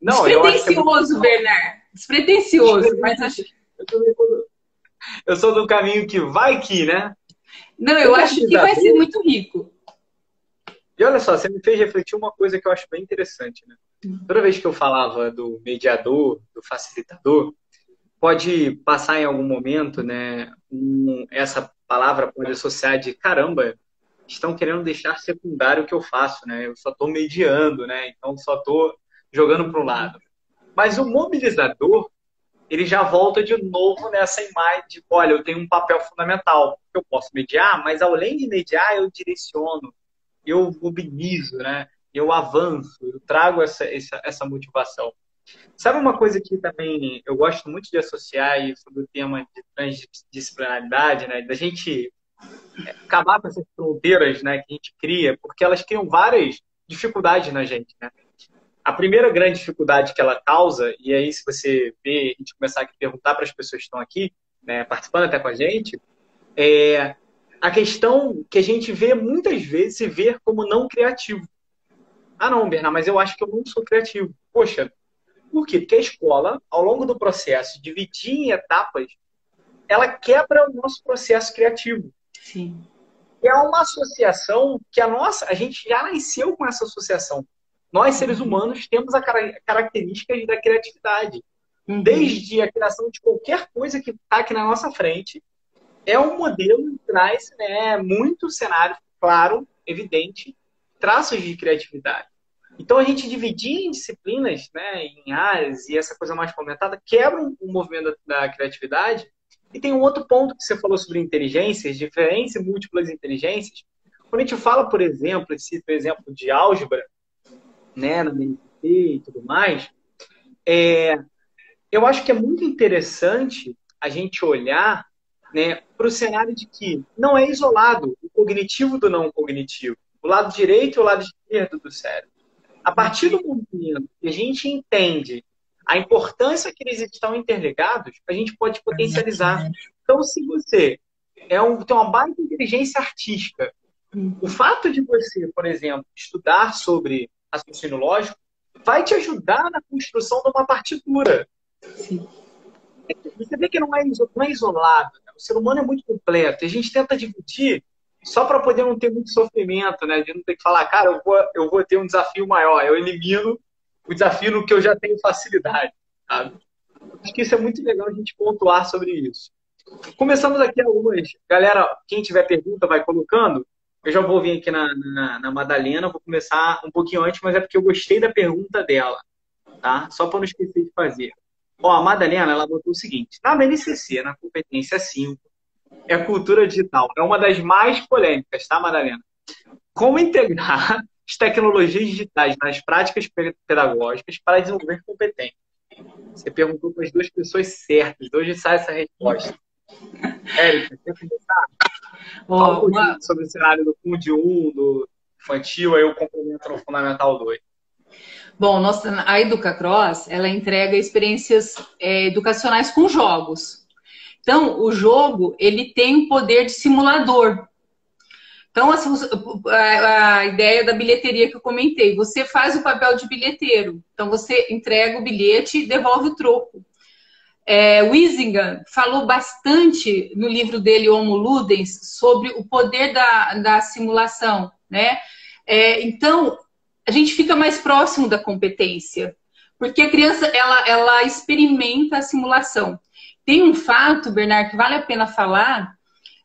Não, Despretensioso, é muito... Bernard. Despretensioso, mas acho... Eu eu sou do caminho que vai que, né? Não, eu acho que vai ser muito rico. E olha só, você me fez refletir uma coisa que eu acho bem interessante, né? Toda vez que eu falava do mediador, do facilitador, pode passar em algum momento, né? Um, essa palavra pode associar de caramba, estão querendo deixar secundário o que eu faço, né? Eu só estou mediando, né? Então só estou jogando para um lado. Mas o mobilizador, ele já volta de novo nessa imagem de, olha, eu tenho um papel fundamental, eu posso mediar, mas além de mediar, eu direciono, eu mobilizo, né? Eu avanço, eu trago essa, essa, essa motivação. Sabe uma coisa que também eu gosto muito de associar sobre o tema de transdisciplinaridade, né? Da gente acabar com essas fronteiras, né, que a gente cria, porque elas criam várias dificuldades na gente, né? A primeira grande dificuldade que ela causa, e aí se você ver, a gente começar a perguntar para as pessoas que estão aqui, né, participando até com a gente, é a questão que a gente vê muitas vezes se ver como não criativo. Ah, não, Bernardo, mas eu acho que eu não sou criativo. Poxa, por quê? Porque a escola, ao longo do processo, dividir em etapas, ela quebra o nosso processo criativo. Sim. É uma associação que a nossa, a gente já nasceu com essa associação. Nós, seres humanos, temos a característica da criatividade. Uhum. Desde a criação de qualquer coisa que está aqui na nossa frente, é um modelo que traz né, muito cenário claro, evidente, traços de criatividade. Então, a gente dividir em disciplinas, né, em áreas, e essa coisa mais fomentada, quebra o movimento da, da criatividade. E tem um outro ponto que você falou sobre inteligências, diferentes e múltiplas inteligências. Quando a gente fala, por exemplo, esse exemplo de álgebra, né, na BNT e tudo mais, é, eu acho que é muito interessante a gente olhar né, para o cenário de que não é isolado o cognitivo do não cognitivo, o lado direito e o lado esquerdo do cérebro. A partir do momento que a gente entende a importância que eles estão interligados, a gente pode potencializar. Então, se você é um, tem uma baita inteligência artística, o fato de você, por exemplo, estudar sobre raciocínio lógico vai te ajudar na construção de uma partitura. Sim. Você vê que não é, não é isolado. Né? O ser humano é muito completo. A gente tenta dividir só para poder não ter muito sofrimento, né? De não ter que falar, cara, eu vou, eu vou ter um desafio maior. Eu elimino o desafio no que eu já tenho facilidade. Sabe? Acho que isso é muito legal a gente pontuar sobre isso. Começamos aqui algumas. Galera, quem tiver pergunta, vai colocando. Eu já vou vir aqui na, na, na Madalena, vou começar um pouquinho antes, mas é porque eu gostei da pergunta dela, tá? Só para não esquecer de fazer. Ó, a Madalena, ela botou o seguinte: na BNCC, na competência 5, é cultura digital. É uma das mais polêmicas, tá, Madalena? Como integrar as tecnologias digitais nas práticas pedagógicas para desenvolver competência? Você perguntou para as duas pessoas certas. De hoje sai essa resposta. Érica, quer começar? Fala um uma... sobre o cenário do Fundo 1, do infantil, aí eu complemento no Fundamental 2. Bom, nossa, a EducaCross, ela entrega experiências é, educacionais com jogos. Então, o jogo, ele tem um poder de simulador. Então, a, a, ideia da bilheteria que eu comentei, você faz o papel de bilheteiro. Então, você entrega o bilhete e devolve o troco. É, falou bastante no livro dele, Homo Ludens, sobre o poder da, da simulação, né? É, então, a gente fica mais próximo da competência, porque a criança, ela, ela experimenta a simulação. Tem um fato, Bernardo, que vale a pena falar,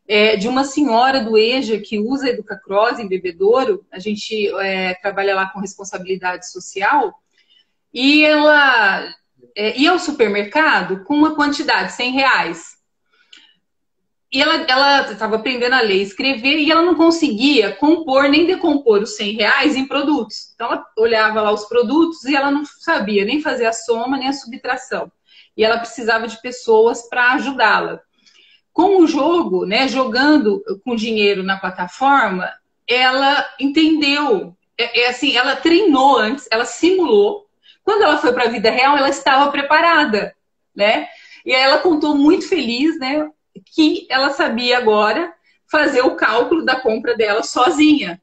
é, de uma senhora do EJA que usa Educacross em Bebedouro. A gente é, trabalha lá com responsabilidade social. E ela é, ia ao supermercado com uma quantidade, 100 reais. E ela estava aprendendo a ler e escrever e ela não conseguia compor nem decompor os 100 reais em produtos. Então ela olhava lá os produtos e ela não sabia nem fazer a soma nem a subtração. E ela precisava de pessoas para ajudá-la. Com o jogo, né, jogando com dinheiro na plataforma, ela entendeu, é, é assim, ela treinou antes, ela simulou. Quando ela foi para a vida real, ela estava preparada, né? E aí ela contou muito feliz, né, que ela sabia agora fazer o cálculo da compra dela sozinha.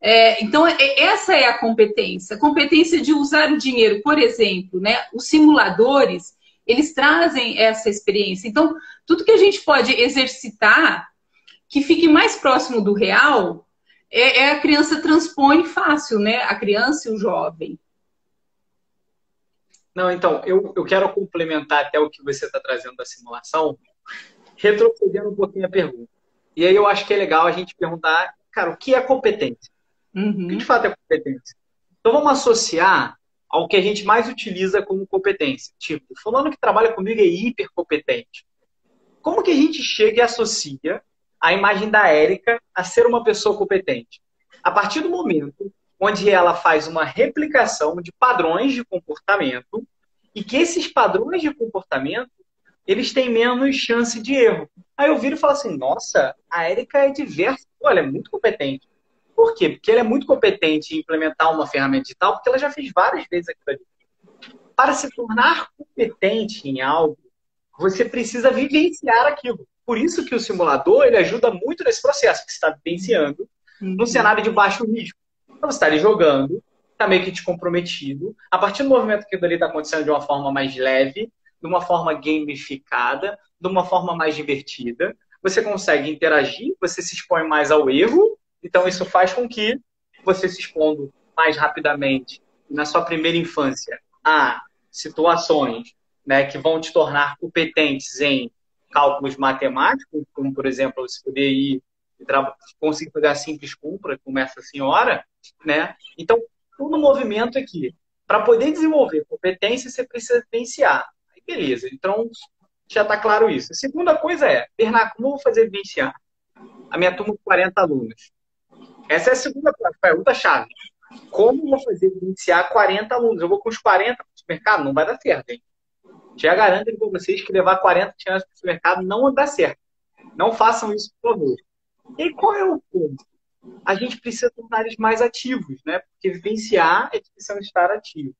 É, então, é, essa é a competência. A competência de usar o dinheiro, por exemplo, né? Os simuladores, eles trazem essa experiência. Então, tudo que a gente pode exercitar que fique mais próximo do real, é, é a criança transpõe fácil, né? A criança e o jovem. Não, então, eu, eu quero complementar até o que você está trazendo da simulação, retrocedendo um pouquinho a pergunta. E aí eu acho que é legal a gente perguntar, cara, o que é competência? Uhum. O que de fato é competência? Então vamos associar ao que a gente mais utiliza como competência. Tipo, fulano que trabalha comigo é hipercompetente. Como que a gente chega e associa a imagem da Érica a ser uma pessoa competente? A partir do momento onde ela faz uma replicação de padrões de comportamento e que esses padrões de comportamento eles têm menos chance de erro. Aí eu viro e falo assim, nossa, a Érica é diversa, olha, é muito competente. Por quê? Porque ela é muito competente em implementar uma ferramenta digital, porque ela já fez várias vezes aquilo ali. Para se tornar competente em algo, você precisa vivenciar aquilo. Por isso que o simulador ele ajuda muito nesse processo que você está vivenciando uhum. no cenário de baixo risco. Então você está ali jogando, está meio que descomprometido. A partir do movimento que ali está acontecendo de uma forma mais leve, de uma forma gamificada, de uma forma mais divertida, você consegue interagir, você se expõe mais ao erro então, isso faz com que você se expondo mais rapidamente na sua primeira infância a situações né, que vão te tornar competentes em cálculos matemáticos, como, por exemplo, você poder ir conseguir fazer a simples compra, como essa senhora, né? Então, todo movimento aqui. Para poder desenvolver competência, você precisa vivenciar. Aí, beleza. Então, já está claro isso. A segunda coisa é, Bernardo, como eu vou fazer vivenciar? A minha turma com 40 alunos. Essa é a segunda pergunta-chave. Como vou fazer iniciar 40 alunos? Eu vou com os 40 para o supermercado? Não vai dar certo, hein? Já garanto para vocês que levar 40 crianças para o supermercado não dar certo. Não façam isso, por favor. E qual é o ponto? A gente precisa tornar eles mais ativos, né? Porque vivenciar é de estar ativo.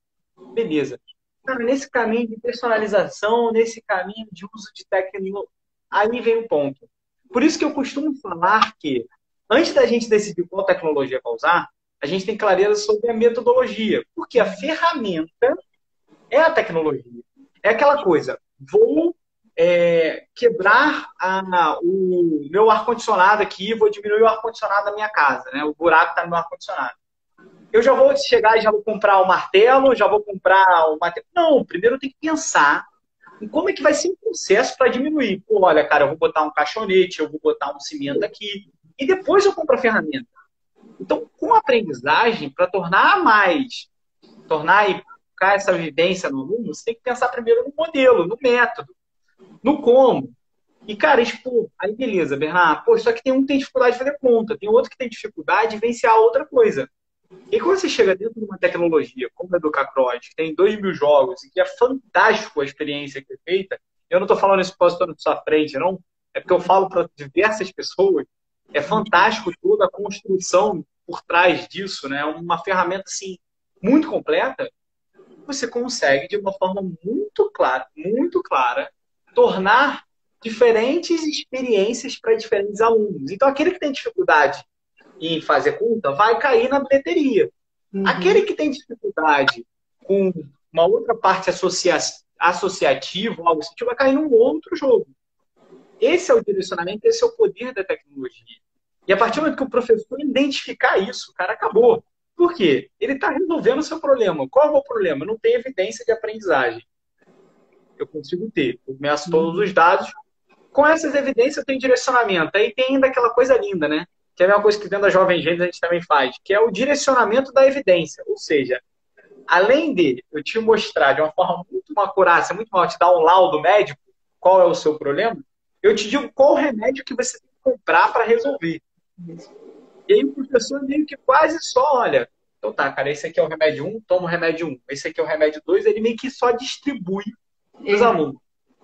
Beleza. Cara, nesse caminho de personalização, nesse caminho de uso de tecnologia, aí vem o ponto. Por isso que eu costumo falar que Antes da gente decidir qual tecnologia para usar, a gente tem clareza sobre a metodologia, porque a ferramenta é a tecnologia. É aquela coisa, vou é, quebrar a, o meu ar-condicionado aqui, vou diminuir o ar-condicionado da minha casa, né? o buraco está no ar-condicionado. Eu já vou chegar e já vou comprar o martelo, já vou comprar o martelo. Não, primeiro eu tenho que pensar em como é que vai ser o processo para diminuir. Pô, olha, cara, eu vou botar um caixonete, eu vou botar um cimento aqui, e depois eu compro a ferramenta. Então, com a aprendizagem, para tornar mais, tornar e colocar essa vivência no aluno, você tem que pensar primeiro no modelo, no método, no como. E, cara, expor. Aí, beleza, Bernardo, pô, só que tem um que tem dificuldade de fazer conta, tem outro que tem dificuldade de vivenciar outra coisa. E quando você chega dentro de uma tecnologia como a Educacross, que tem dois mil jogos e que é fantástico a experiência que é feita, eu não estou falando isso para na sua frente, não. É porque eu falo para diversas pessoas é fantástico toda a construção por trás disso, né? Uma ferramenta assim muito completa. Você consegue de uma forma muito clara, muito clara, tornar diferentes experiências para diferentes alunos. Então, aquele que tem dificuldade em fazer conta vai cair na bilheteria. Uhum. Aquele que tem dificuldade com uma outra parte associa associativa, algo assim, vai cair num outro jogo. Esse é o direcionamento, esse é o poder da tecnologia. E a partir do momento que o professor identificar isso, o cara acabou. Por quê? Ele está resolvendo o seu problema. Qual é o problema? Não tem evidência de aprendizagem. Eu consigo ter. Eu meço todos os dados. Com essas evidências, eu tenho direcionamento. Aí tem ainda aquela coisa linda, né? Que é a mesma coisa que dentro da Jovem Gente a gente também faz, que é o direcionamento da evidência. Ou seja, além de eu te mostrar de uma forma muito uma acurácia, muito mal, te dar um laudo médico, qual é o seu problema, eu te digo qual remédio que você tem que comprar para resolver. E aí o professor meio que quase só olha, então tá, cara, esse aqui é o remédio 1, toma o remédio 1. Esse aqui é o remédio 2, ele meio que só distribui para os é. alunos.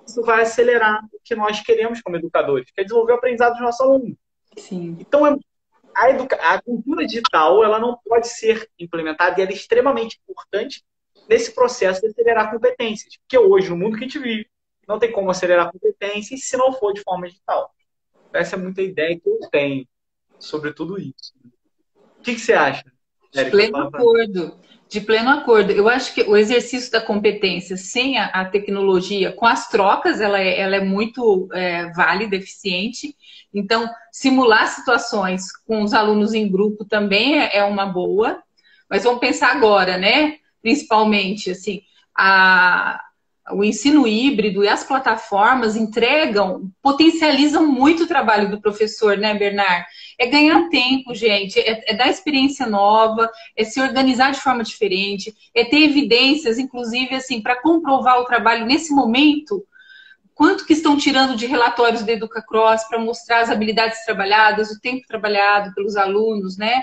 Isso vai acelerar o que nós queremos como educadores, que é desenvolver o aprendizado dos nossos alunos. Sim. Então, é, a, educa... a cultura digital ela não pode ser implementada e ela é extremamente importante nesse processo de acelerar competências. Porque hoje, no mundo que a gente vive, não tem como acelerar competências se não for de forma digital. Essa é muita ideia que eu tenho sobre tudo isso. O que, que você acha? Érica? Pleno acordo. De pleno acordo. Eu acho que o exercício da competência sem a, a tecnologia, com as trocas, ela é, ela é muito é, válida, eficiente. Então, simular situações com os alunos em grupo também é, é uma boa. Mas vamos pensar agora, né? Principalmente, assim, a, o ensino híbrido e as plataformas entregam, potencializam muito o trabalho do professor, né, Bernard? É ganhar tempo, gente, é, é, dar experiência nova, é se organizar de forma diferente, é ter evidências, inclusive, assim, para comprovar o trabalho nesse momento. Quanto que estão tirando de relatórios da EducaCross para mostrar as habilidades trabalhadas, o tempo trabalhado pelos alunos, né?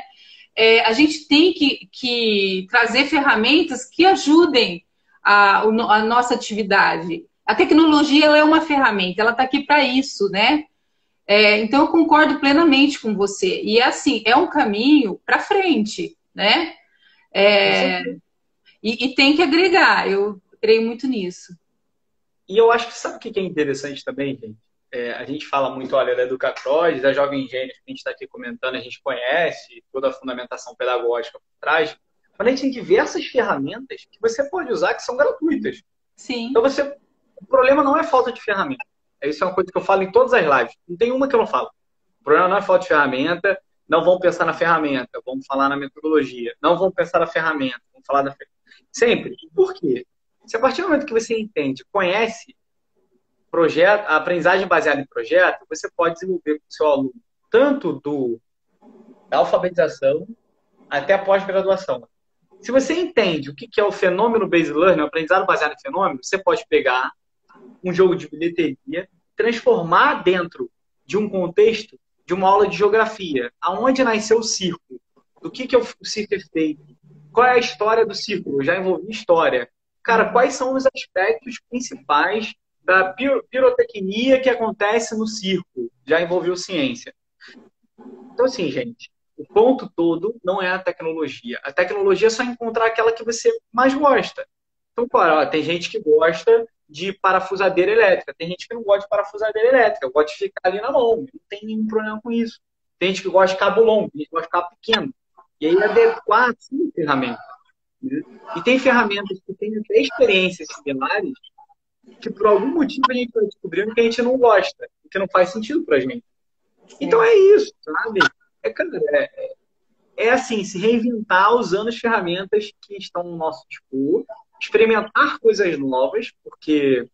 É, a gente tem que, que trazer ferramentas que ajudem a, a nossa atividade. A tecnologia é uma ferramenta, ela está aqui para isso, né? É, então, eu concordo plenamente com você. E, assim, é um caminho para frente, né? É, e, e, tem que agregar, eu creio muito nisso. E eu acho que sabe o que é interessante também, gente? É, a gente fala muito, olha, da Educacross, da Jovem Gênios, que a gente está aqui comentando, a gente conhece toda a fundamentação pedagógica por trás, a gente tem diversas ferramentas que você pode usar que são gratuitas. Sim. Então, você, o problema não é falta de ferramenta. Isso é uma coisa que eu falo em todas as lives. Não tem uma que eu não falo. O problema não é falta de ferramenta. Não vão pensar na ferramenta. Vamos falar na metodologia. Não vão pensar na ferramenta. Vamos falar da ferramenta. Sempre. Por quê? Se a partir do momento que você entende, conhece projeto, a aprendizagem baseada em projeto, você pode desenvolver com o seu aluno tanto do, da alfabetização até a pós-graduação. Se você entende o que é o fenômeno based learning, o aprendizado baseado em fenômeno, você pode pegar um jogo de bilheteria, transformar dentro de um contexto de uma aula de geografia, aonde nasceu o circo, do que, que é o circo é feito, qual é a história do circo, eu já envolvi história. Cara, quais são os aspectos principais da pirotecnia que acontece no circo? Já envolveu ciência. Então, assim, gente, o ponto todo não é a tecnologia. A tecnologia é só encontrar aquela que você mais gosta. Então, claro, ó, tem gente que gosta de parafusadeira elétrica. Tem gente que não gosta de parafusadeira elétrica, gosta de ficar ali na mão, não tem nenhum problema com isso. Tem gente que gosta de cabo longo, tem gente que gosta de cabo pequeno. E aí adequar sim ferramenta. Né? E tem ferramentas que têm até experiências similares que por algum motivo a gente vai descobrindo que a gente não gosta, que não faz sentido pra gente. Então é isso, sabe? É, cara, é, é assim, se reinventar usando as ferramentas que estão no nosso dispor experimentar coisas novas, porque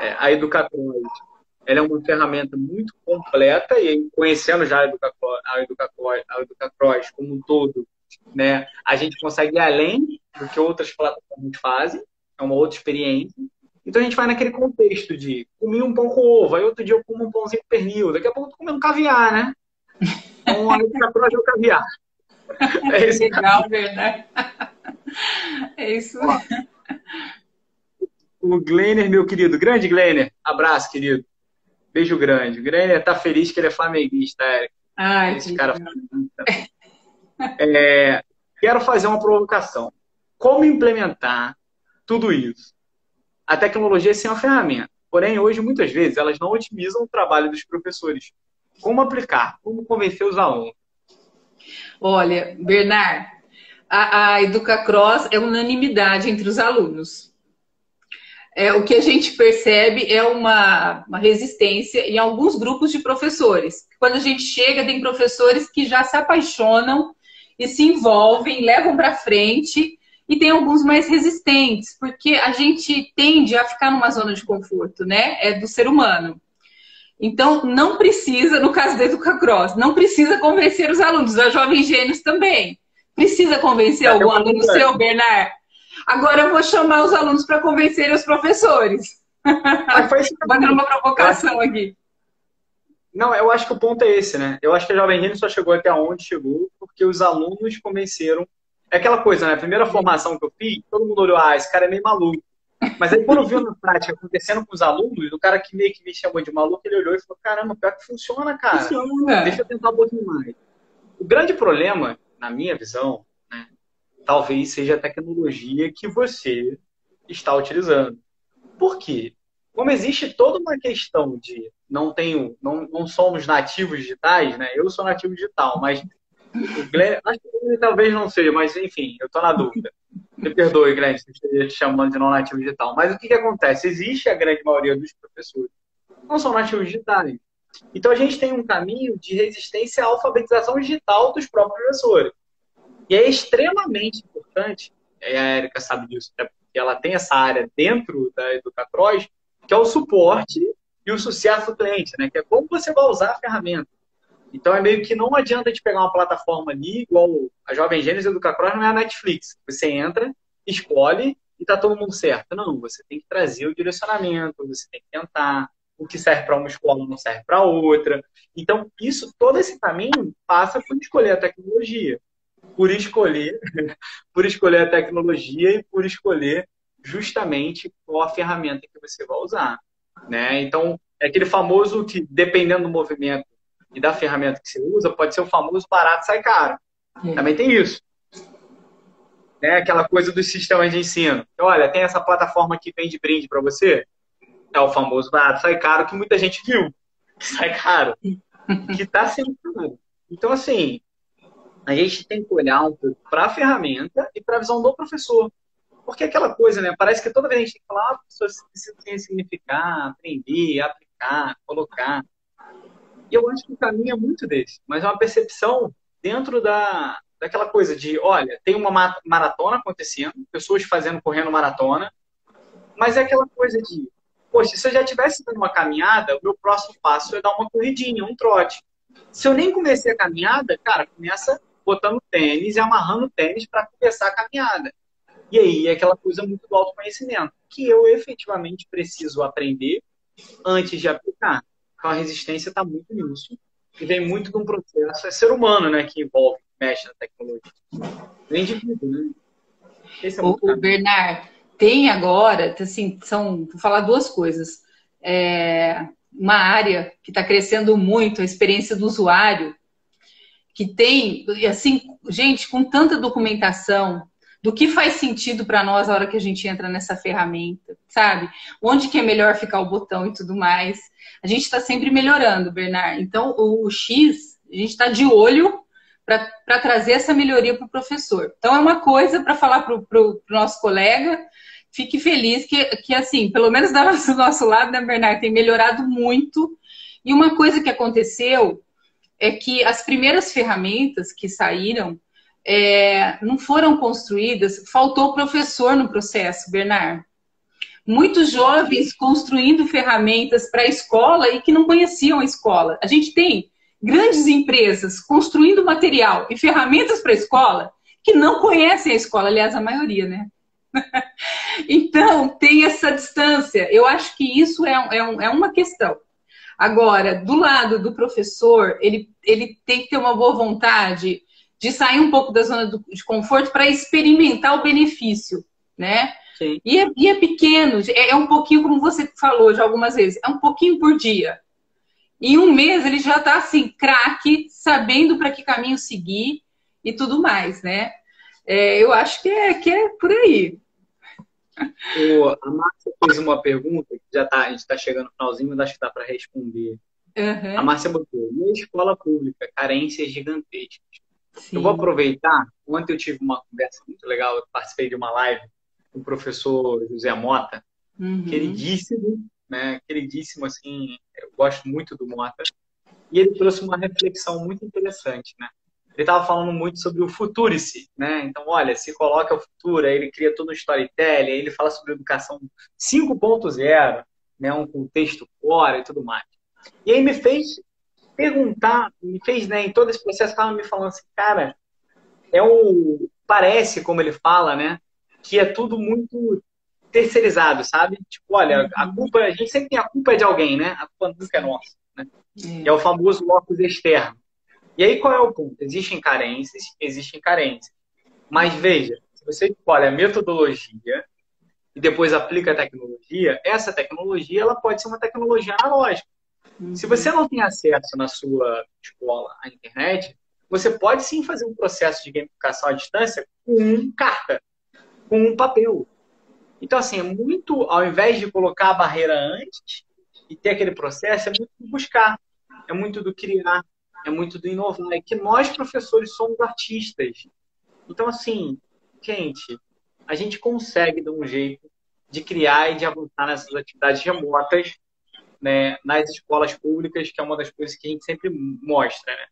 é, a Educatros ela é uma ferramenta muito completa e conhecendo já a Educacross, a Educacross, a Educacross como um todo, né, a gente consegue ir além do que outras plataformas fazem, é uma outra experiência. Então a gente vai naquele contexto de comer um pão com ovo, aí outro dia eu como um pãozinho com pernil, daqui a pouco eu tô comendo caviar, né? Então a Educacross é o caviar. É isso. Legal, verdade. É isso. Ó, o Glenner, meu querido. Grande Glenner. Abraço, querido. Beijo grande. O Glenner tá feliz que ele é flamenguista, Eric. Ai, Esse cara é, Quero fazer uma provocação. Como implementar tudo isso? A tecnologia é uma ferramenta. Porém, hoje, muitas vezes, elas não otimizam o trabalho dos professores. Como aplicar? Como convencer os alunos? Olha, Bernard, a, a EducaCross é unanimidade entre os alunos. É, o que a gente percebe é uma, uma resistência em alguns grupos de professores. Quando a gente chega, tem professores que já se apaixonam e se envolvem, levam para frente, e tem alguns mais resistentes, porque a gente tende a ficar numa zona de conforto, né? É do ser humano. Então, não precisa, no caso da EducaCross, não precisa convencer os alunos, da Jovem Gênios também. Precisa convencer é algum aluno seu, Bernard? Agora eu vou chamar os alunos para convencer os professores. Batendo uma provocação aqui. Não, eu acho que o ponto é esse, né? Eu acho que a Jovem Rino só chegou até onde chegou porque os alunos convenceram. É aquela coisa, né? A primeira formação que eu fiz, todo mundo olhou, ah, esse cara é meio maluco. Mas aí quando viu na prática acontecendo com os alunos, o cara que meio que me chamou de maluco, ele olhou e falou, caramba, pior que funciona, cara. Funciona. Deixa eu tentar um pouquinho mais. O grande problema na minha visão, né, talvez seja a tecnologia que você está utilizando. Por quê? Como existe toda uma questão de não tenho, não, não somos nativos digitais, né? Eu sou nativo digital, mas o Glenn, acho que ele talvez não seja, mas enfim, eu estou na dúvida. Me perdoe, Grande, se esteja te chamando de não nativo digital. Mas o que, que acontece? Existe a grande maioria dos professores não são nativos digitais. Então a gente tem um caminho de resistência à alfabetização digital dos próprios professores. E é extremamente importante, a Erika sabe disso, até porque ela tem essa área dentro da Educatros, que é o suporte e o sucesso do cliente, né? Que é como você vai usar a ferramenta. Então é meio que não adianta de pegar uma plataforma ali, igual a Jovem Gênesis Educacross não é a Netflix. Você entra, escolhe e tá todo mundo certo. Não, você tem que trazer o direcionamento, você tem que tentar. O que serve para uma escola não serve para outra. Então, isso, todo esse caminho passa por escolher a tecnologia. Por escolher, por escolher a tecnologia e por escolher justamente qual a ferramenta que você vai usar. Né? Então, é aquele famoso que, dependendo do movimento e da ferramenta que você usa, pode ser o famoso barato sai caro. É. Também tem isso. Né? Aquela coisa dos sistemas de ensino. Olha, tem essa plataforma que vende brinde para você. É o famoso barato sai caro que muita gente viu. Que sai caro. que está sendo caro. Então, assim, a gente tem que olhar um pouco para a ferramenta e para a visão do professor. Porque aquela coisa, né? Parece que toda vez a gente tem que falar, ah, professor, precisa significar, aprender, aplicar, colocar. E eu acho que o caminho é muito desse, mas é uma percepção dentro da, daquela coisa de, olha, tem uma maratona acontecendo, pessoas fazendo, correndo maratona, mas é aquela coisa de, poxa, se eu já estivesse dando uma caminhada, o meu próximo passo é dar uma corridinha, um trote. Se eu nem comecei a caminhada, cara, começa botando tênis e amarrando tênis para começar a caminhada. E aí é aquela coisa muito do autoconhecimento, que eu efetivamente preciso aprender antes de aplicar. Então a resistência está muito nisso. E vem muito de um processo, é ser humano, né, que envolve, mexe na tecnologia. Vem de tudo, né? Esse é o, o Bernard, tem agora, assim, são, vou falar duas coisas. É, uma área que está crescendo muito, a experiência do usuário, que tem, assim, gente, com tanta documentação, do que faz sentido para nós a hora que a gente entra nessa ferramenta, sabe? Onde que é melhor ficar o botão e tudo mais. A gente está sempre melhorando, Bernard. Então, o, X, a gente está de olho para trazer essa melhoria para o professor. Então, é uma coisa para falar para o nosso colega. Fique feliz que, que, assim, pelo menos do nosso, do nosso lado, né, Bernard, tem melhorado muito. E uma coisa que aconteceu é que as primeiras ferramentas que saíram é, não foram construídas, faltou professor no processo, Bernard. Muitos jovens construindo ferramentas para a escola e que não conheciam a escola. A gente tem grandes empresas construindo material e ferramentas para a escola que não conhecem a escola, aliás, a maioria, né? então, tem essa distância. Eu acho que isso é, é, é uma questão. Agora, do lado do professor, ele, ele tem que ter uma boa vontade de sair um pouco da zona do, de conforto para experimentar o benefício, né? Sim. E, é, e é pequeno, é, é um pouquinho, como você falou já algumas vezes, é um pouquinho por dia. Em um mês ele já está assim, craque, sabendo para que caminho seguir e tudo mais, né? É, eu acho que é, que é por aí. O, a Márcia fez uma pergunta, que já tá, a gente está chegando no finalzinho, mas acho que dá para responder. Uhum. A Márcia botou, minha escola pública, carências gigantescas. Sim. Eu vou aproveitar, ontem eu tive uma conversa muito legal, eu participei de uma live com o professor José Mota, uhum. queridíssimo, né? Queridíssimo, assim, eu gosto muito do Mota. E ele trouxe uma reflexão muito interessante, né? Ele estava falando muito sobre o futurice, né? Então, olha, se coloca o futuro, aí ele cria todo um storytelling, aí ele fala sobre educação 5.0, né? Um contexto fora e tudo mais. E aí me fez perguntar, me fez, né, em todo esse processo, estava me falando assim, cara, é o. Parece, como ele fala, né? Que é tudo muito terceirizado, sabe? Tipo, olha, a uhum. culpa, a gente sempre tem a culpa de alguém, né? A culpa nunca é nossa. Né? É. é o famoso locus externo. E aí qual é o ponto? Existem carências, existem carências. Mas veja, se você escolhe a metodologia e depois aplica a tecnologia, essa tecnologia ela pode ser uma tecnologia analógica. Se você não tem acesso na sua escola à internet, você pode sim fazer um processo de gamificação à distância com carta, com um papel. Então, assim, é muito, ao invés de colocar a barreira antes e ter aquele processo, é muito do buscar, é muito do criar, é muito do inovar. É que nós, professores, somos artistas. Então, assim, gente, a gente consegue dar um jeito de criar e de avançar nessas atividades remotas né, nas escolas públicas, que é uma das coisas que a gente sempre mostra. Né?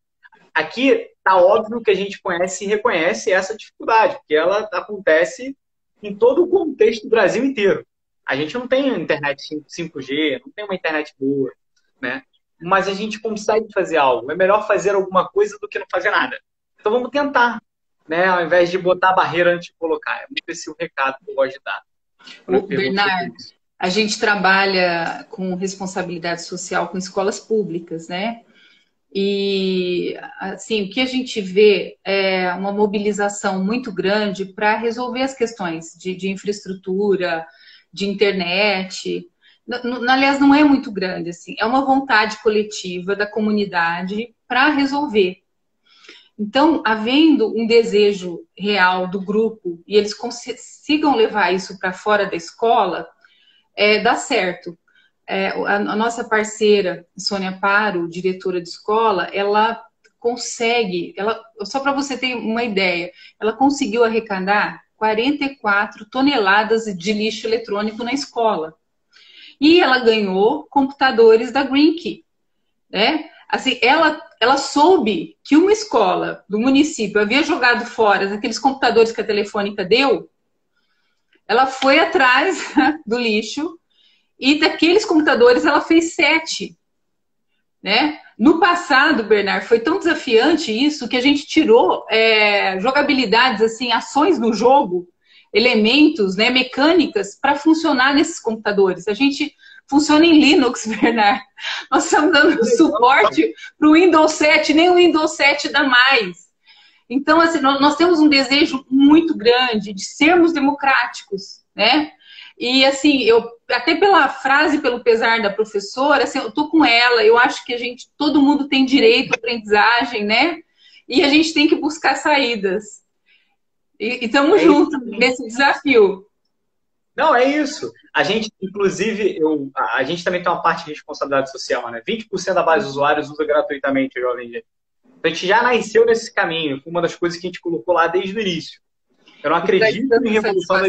Aqui está óbvio que a gente conhece e reconhece essa dificuldade, porque ela acontece em todo o contexto do Brasil inteiro. A gente não tem internet 5G, não tem uma internet boa, né? Mas a gente consegue fazer algo. É melhor fazer alguma coisa do que não fazer nada. Então vamos tentar, né? Ao invés de botar a barreira antes de colocar. É muito esse o recado que eu gosto de dar. O Bernardo, a gente trabalha com responsabilidade social com escolas públicas, né? E assim, o que a gente vê é uma mobilização muito grande para resolver as questões de, de, infraestrutura, de internet. aliás, não é muito grande, assim, é uma vontade coletiva da comunidade para resolver. Então, havendo um desejo real do grupo e eles consigam levar isso para fora da escola, é, dá certo. É, a, a, nossa parceira, Sônia Paro, diretora de escola, ela consegue, ela, só para você ter uma ideia, ela conseguiu arrecadar 44 toneladas de lixo eletrônico na escola. E ela ganhou computadores da Greenkey, né? Assim, ela, ela soube que uma escola do município havia jogado fora aqueles computadores que a Telefônica deu. Ela foi atrás do lixo e daqueles computadores ela fez sete. Né? No passado, Bernard, foi tão desafiante isso que a gente tirou é, jogabilidades, assim, ações no jogo, elementos, né, mecânicas para funcionar nesses computadores. A gente funciona em Linux, Bernard. Nós estamos dando suporte para o Windows 7, nem o Windows 7 dá mais. Então, assim, nós temos um desejo muito grande de sermos democráticos, né? E, assim, eu até pela frase, pelo pesar da professora, assim, eu tô com ela, eu acho que a gente, todo mundo tem direito à aprendizagem, né? E a gente tem que buscar saídas. E estamos é juntos nesse desafio. Não, é isso. A gente, inclusive, eu, a gente também tem uma parte de responsabilidade social, né? 20% da base de usuários usa gratuitamente o Jovem. Então, a gente já nasceu nesse caminho. Foi uma das coisas que a gente colocou lá desde o início. Eu não acredito em revolução da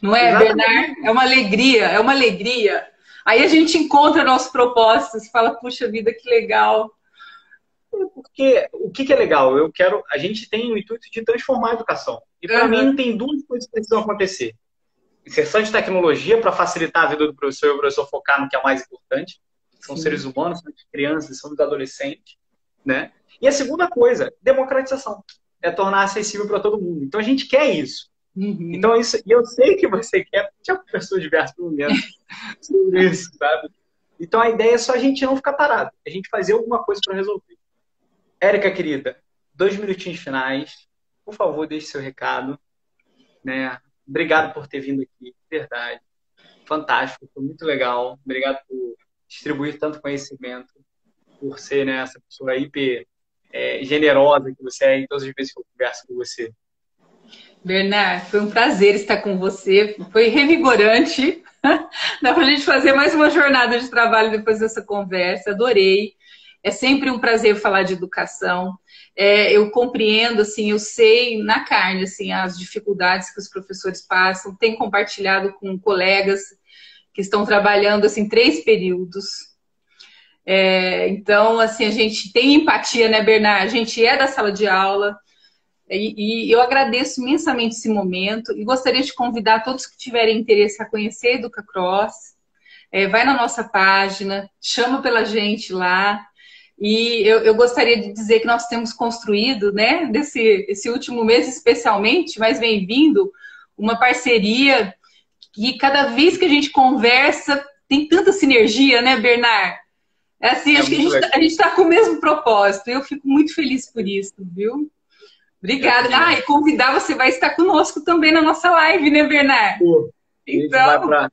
Não é, Exatamente. Bernard? É uma alegria, é uma alegria. Aí a gente encontra nossos propósitos fala, puxa vida, que legal. Porque o que, que é legal? Eu quero. A gente tem o intuito de transformar a educação. E para uhum. mim tem duas coisas que precisam acontecer inserção de tecnologia para facilitar a vida do professor e o professor focar no que é mais importante. São Sim. seres humanos, são crianças, são adolescentes, né? E a segunda coisa, democratização. É tornar acessível para todo mundo. Então a gente quer isso. Uhum. Então isso, e eu sei que você quer, porque já conversou diversos momentos sobre isso, sabe? Então a ideia é só a gente não ficar parado, a gente fazer alguma coisa para resolver. Érica, querida, dois minutinhos finais. Por favor, deixe seu recado. Né? Obrigado por ter vindo aqui, verdade. Fantástico, foi muito legal. Obrigado por distribuir tanto conhecimento, por ser né, essa pessoa hiper é, generosa que você é em todas as vezes que eu converso com você. Bernard, foi um prazer estar com você. Foi revigorante. Dá para a gente fazer mais uma jornada de trabalho depois dessa conversa. Adorei. É sempre um prazer falar de educação é, eu compreendo, assim, eu sei na carne, assim, as dificuldades que os professores passam, tenho compartilhado com colegas que estão trabalhando, assim, três períodos. É, então, assim, a gente tem empatia, né, Bernard? A gente é da sala de aula, e, e, eu agradeço imensamente esse momento e gostaria de convidar todos que tiverem interesse a conhecer a EducaCross. É, vai na nossa página, chama pela gente lá. E eu, eu, gostaria de dizer que nós temos construído, né, nesse esse último mês especialmente, mas vem vindo, uma parceria que cada vez que a gente conversa tem tanta sinergia, né, Bernard? É assim, é acho que a gente está tá com o mesmo propósito. Eu fico muito feliz por isso, viu? Obrigada. Ah, e convidar você vai estar conosco também na nossa live, né, Bernard? Pô, então. Vai, pra...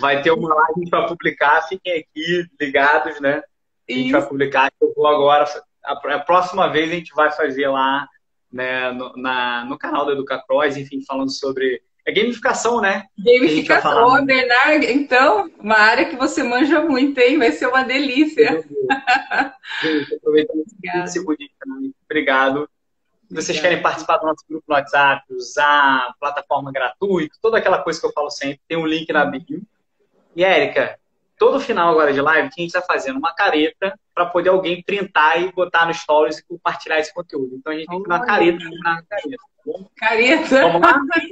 vai ter uma live para publicar, fiquem aqui ligados, né? A gente Isso. vai publicar. Eu vou agora. A, próxima vez a gente vai fazer lá né, no, na, no canal do Educacross, enfim, falando sobre. É gamificação, né? Gamificação, né? Bernardo. Então, uma área que você manja muito, hein? Vai ser uma delícia. Aproveitando esse Obrigado. Se vocês querem participar do nosso grupo no WhatsApp, usar plataforma gratuita, toda aquela coisa que eu falo sempre, tem um link na bio. E, Érica, todo final agora de live, que a gente está fazendo uma careta para poder alguém printar e botar no stories e compartilhar esse conteúdo. Então a gente tem que dar uma careta na careta. Tá careta. Vamos lá?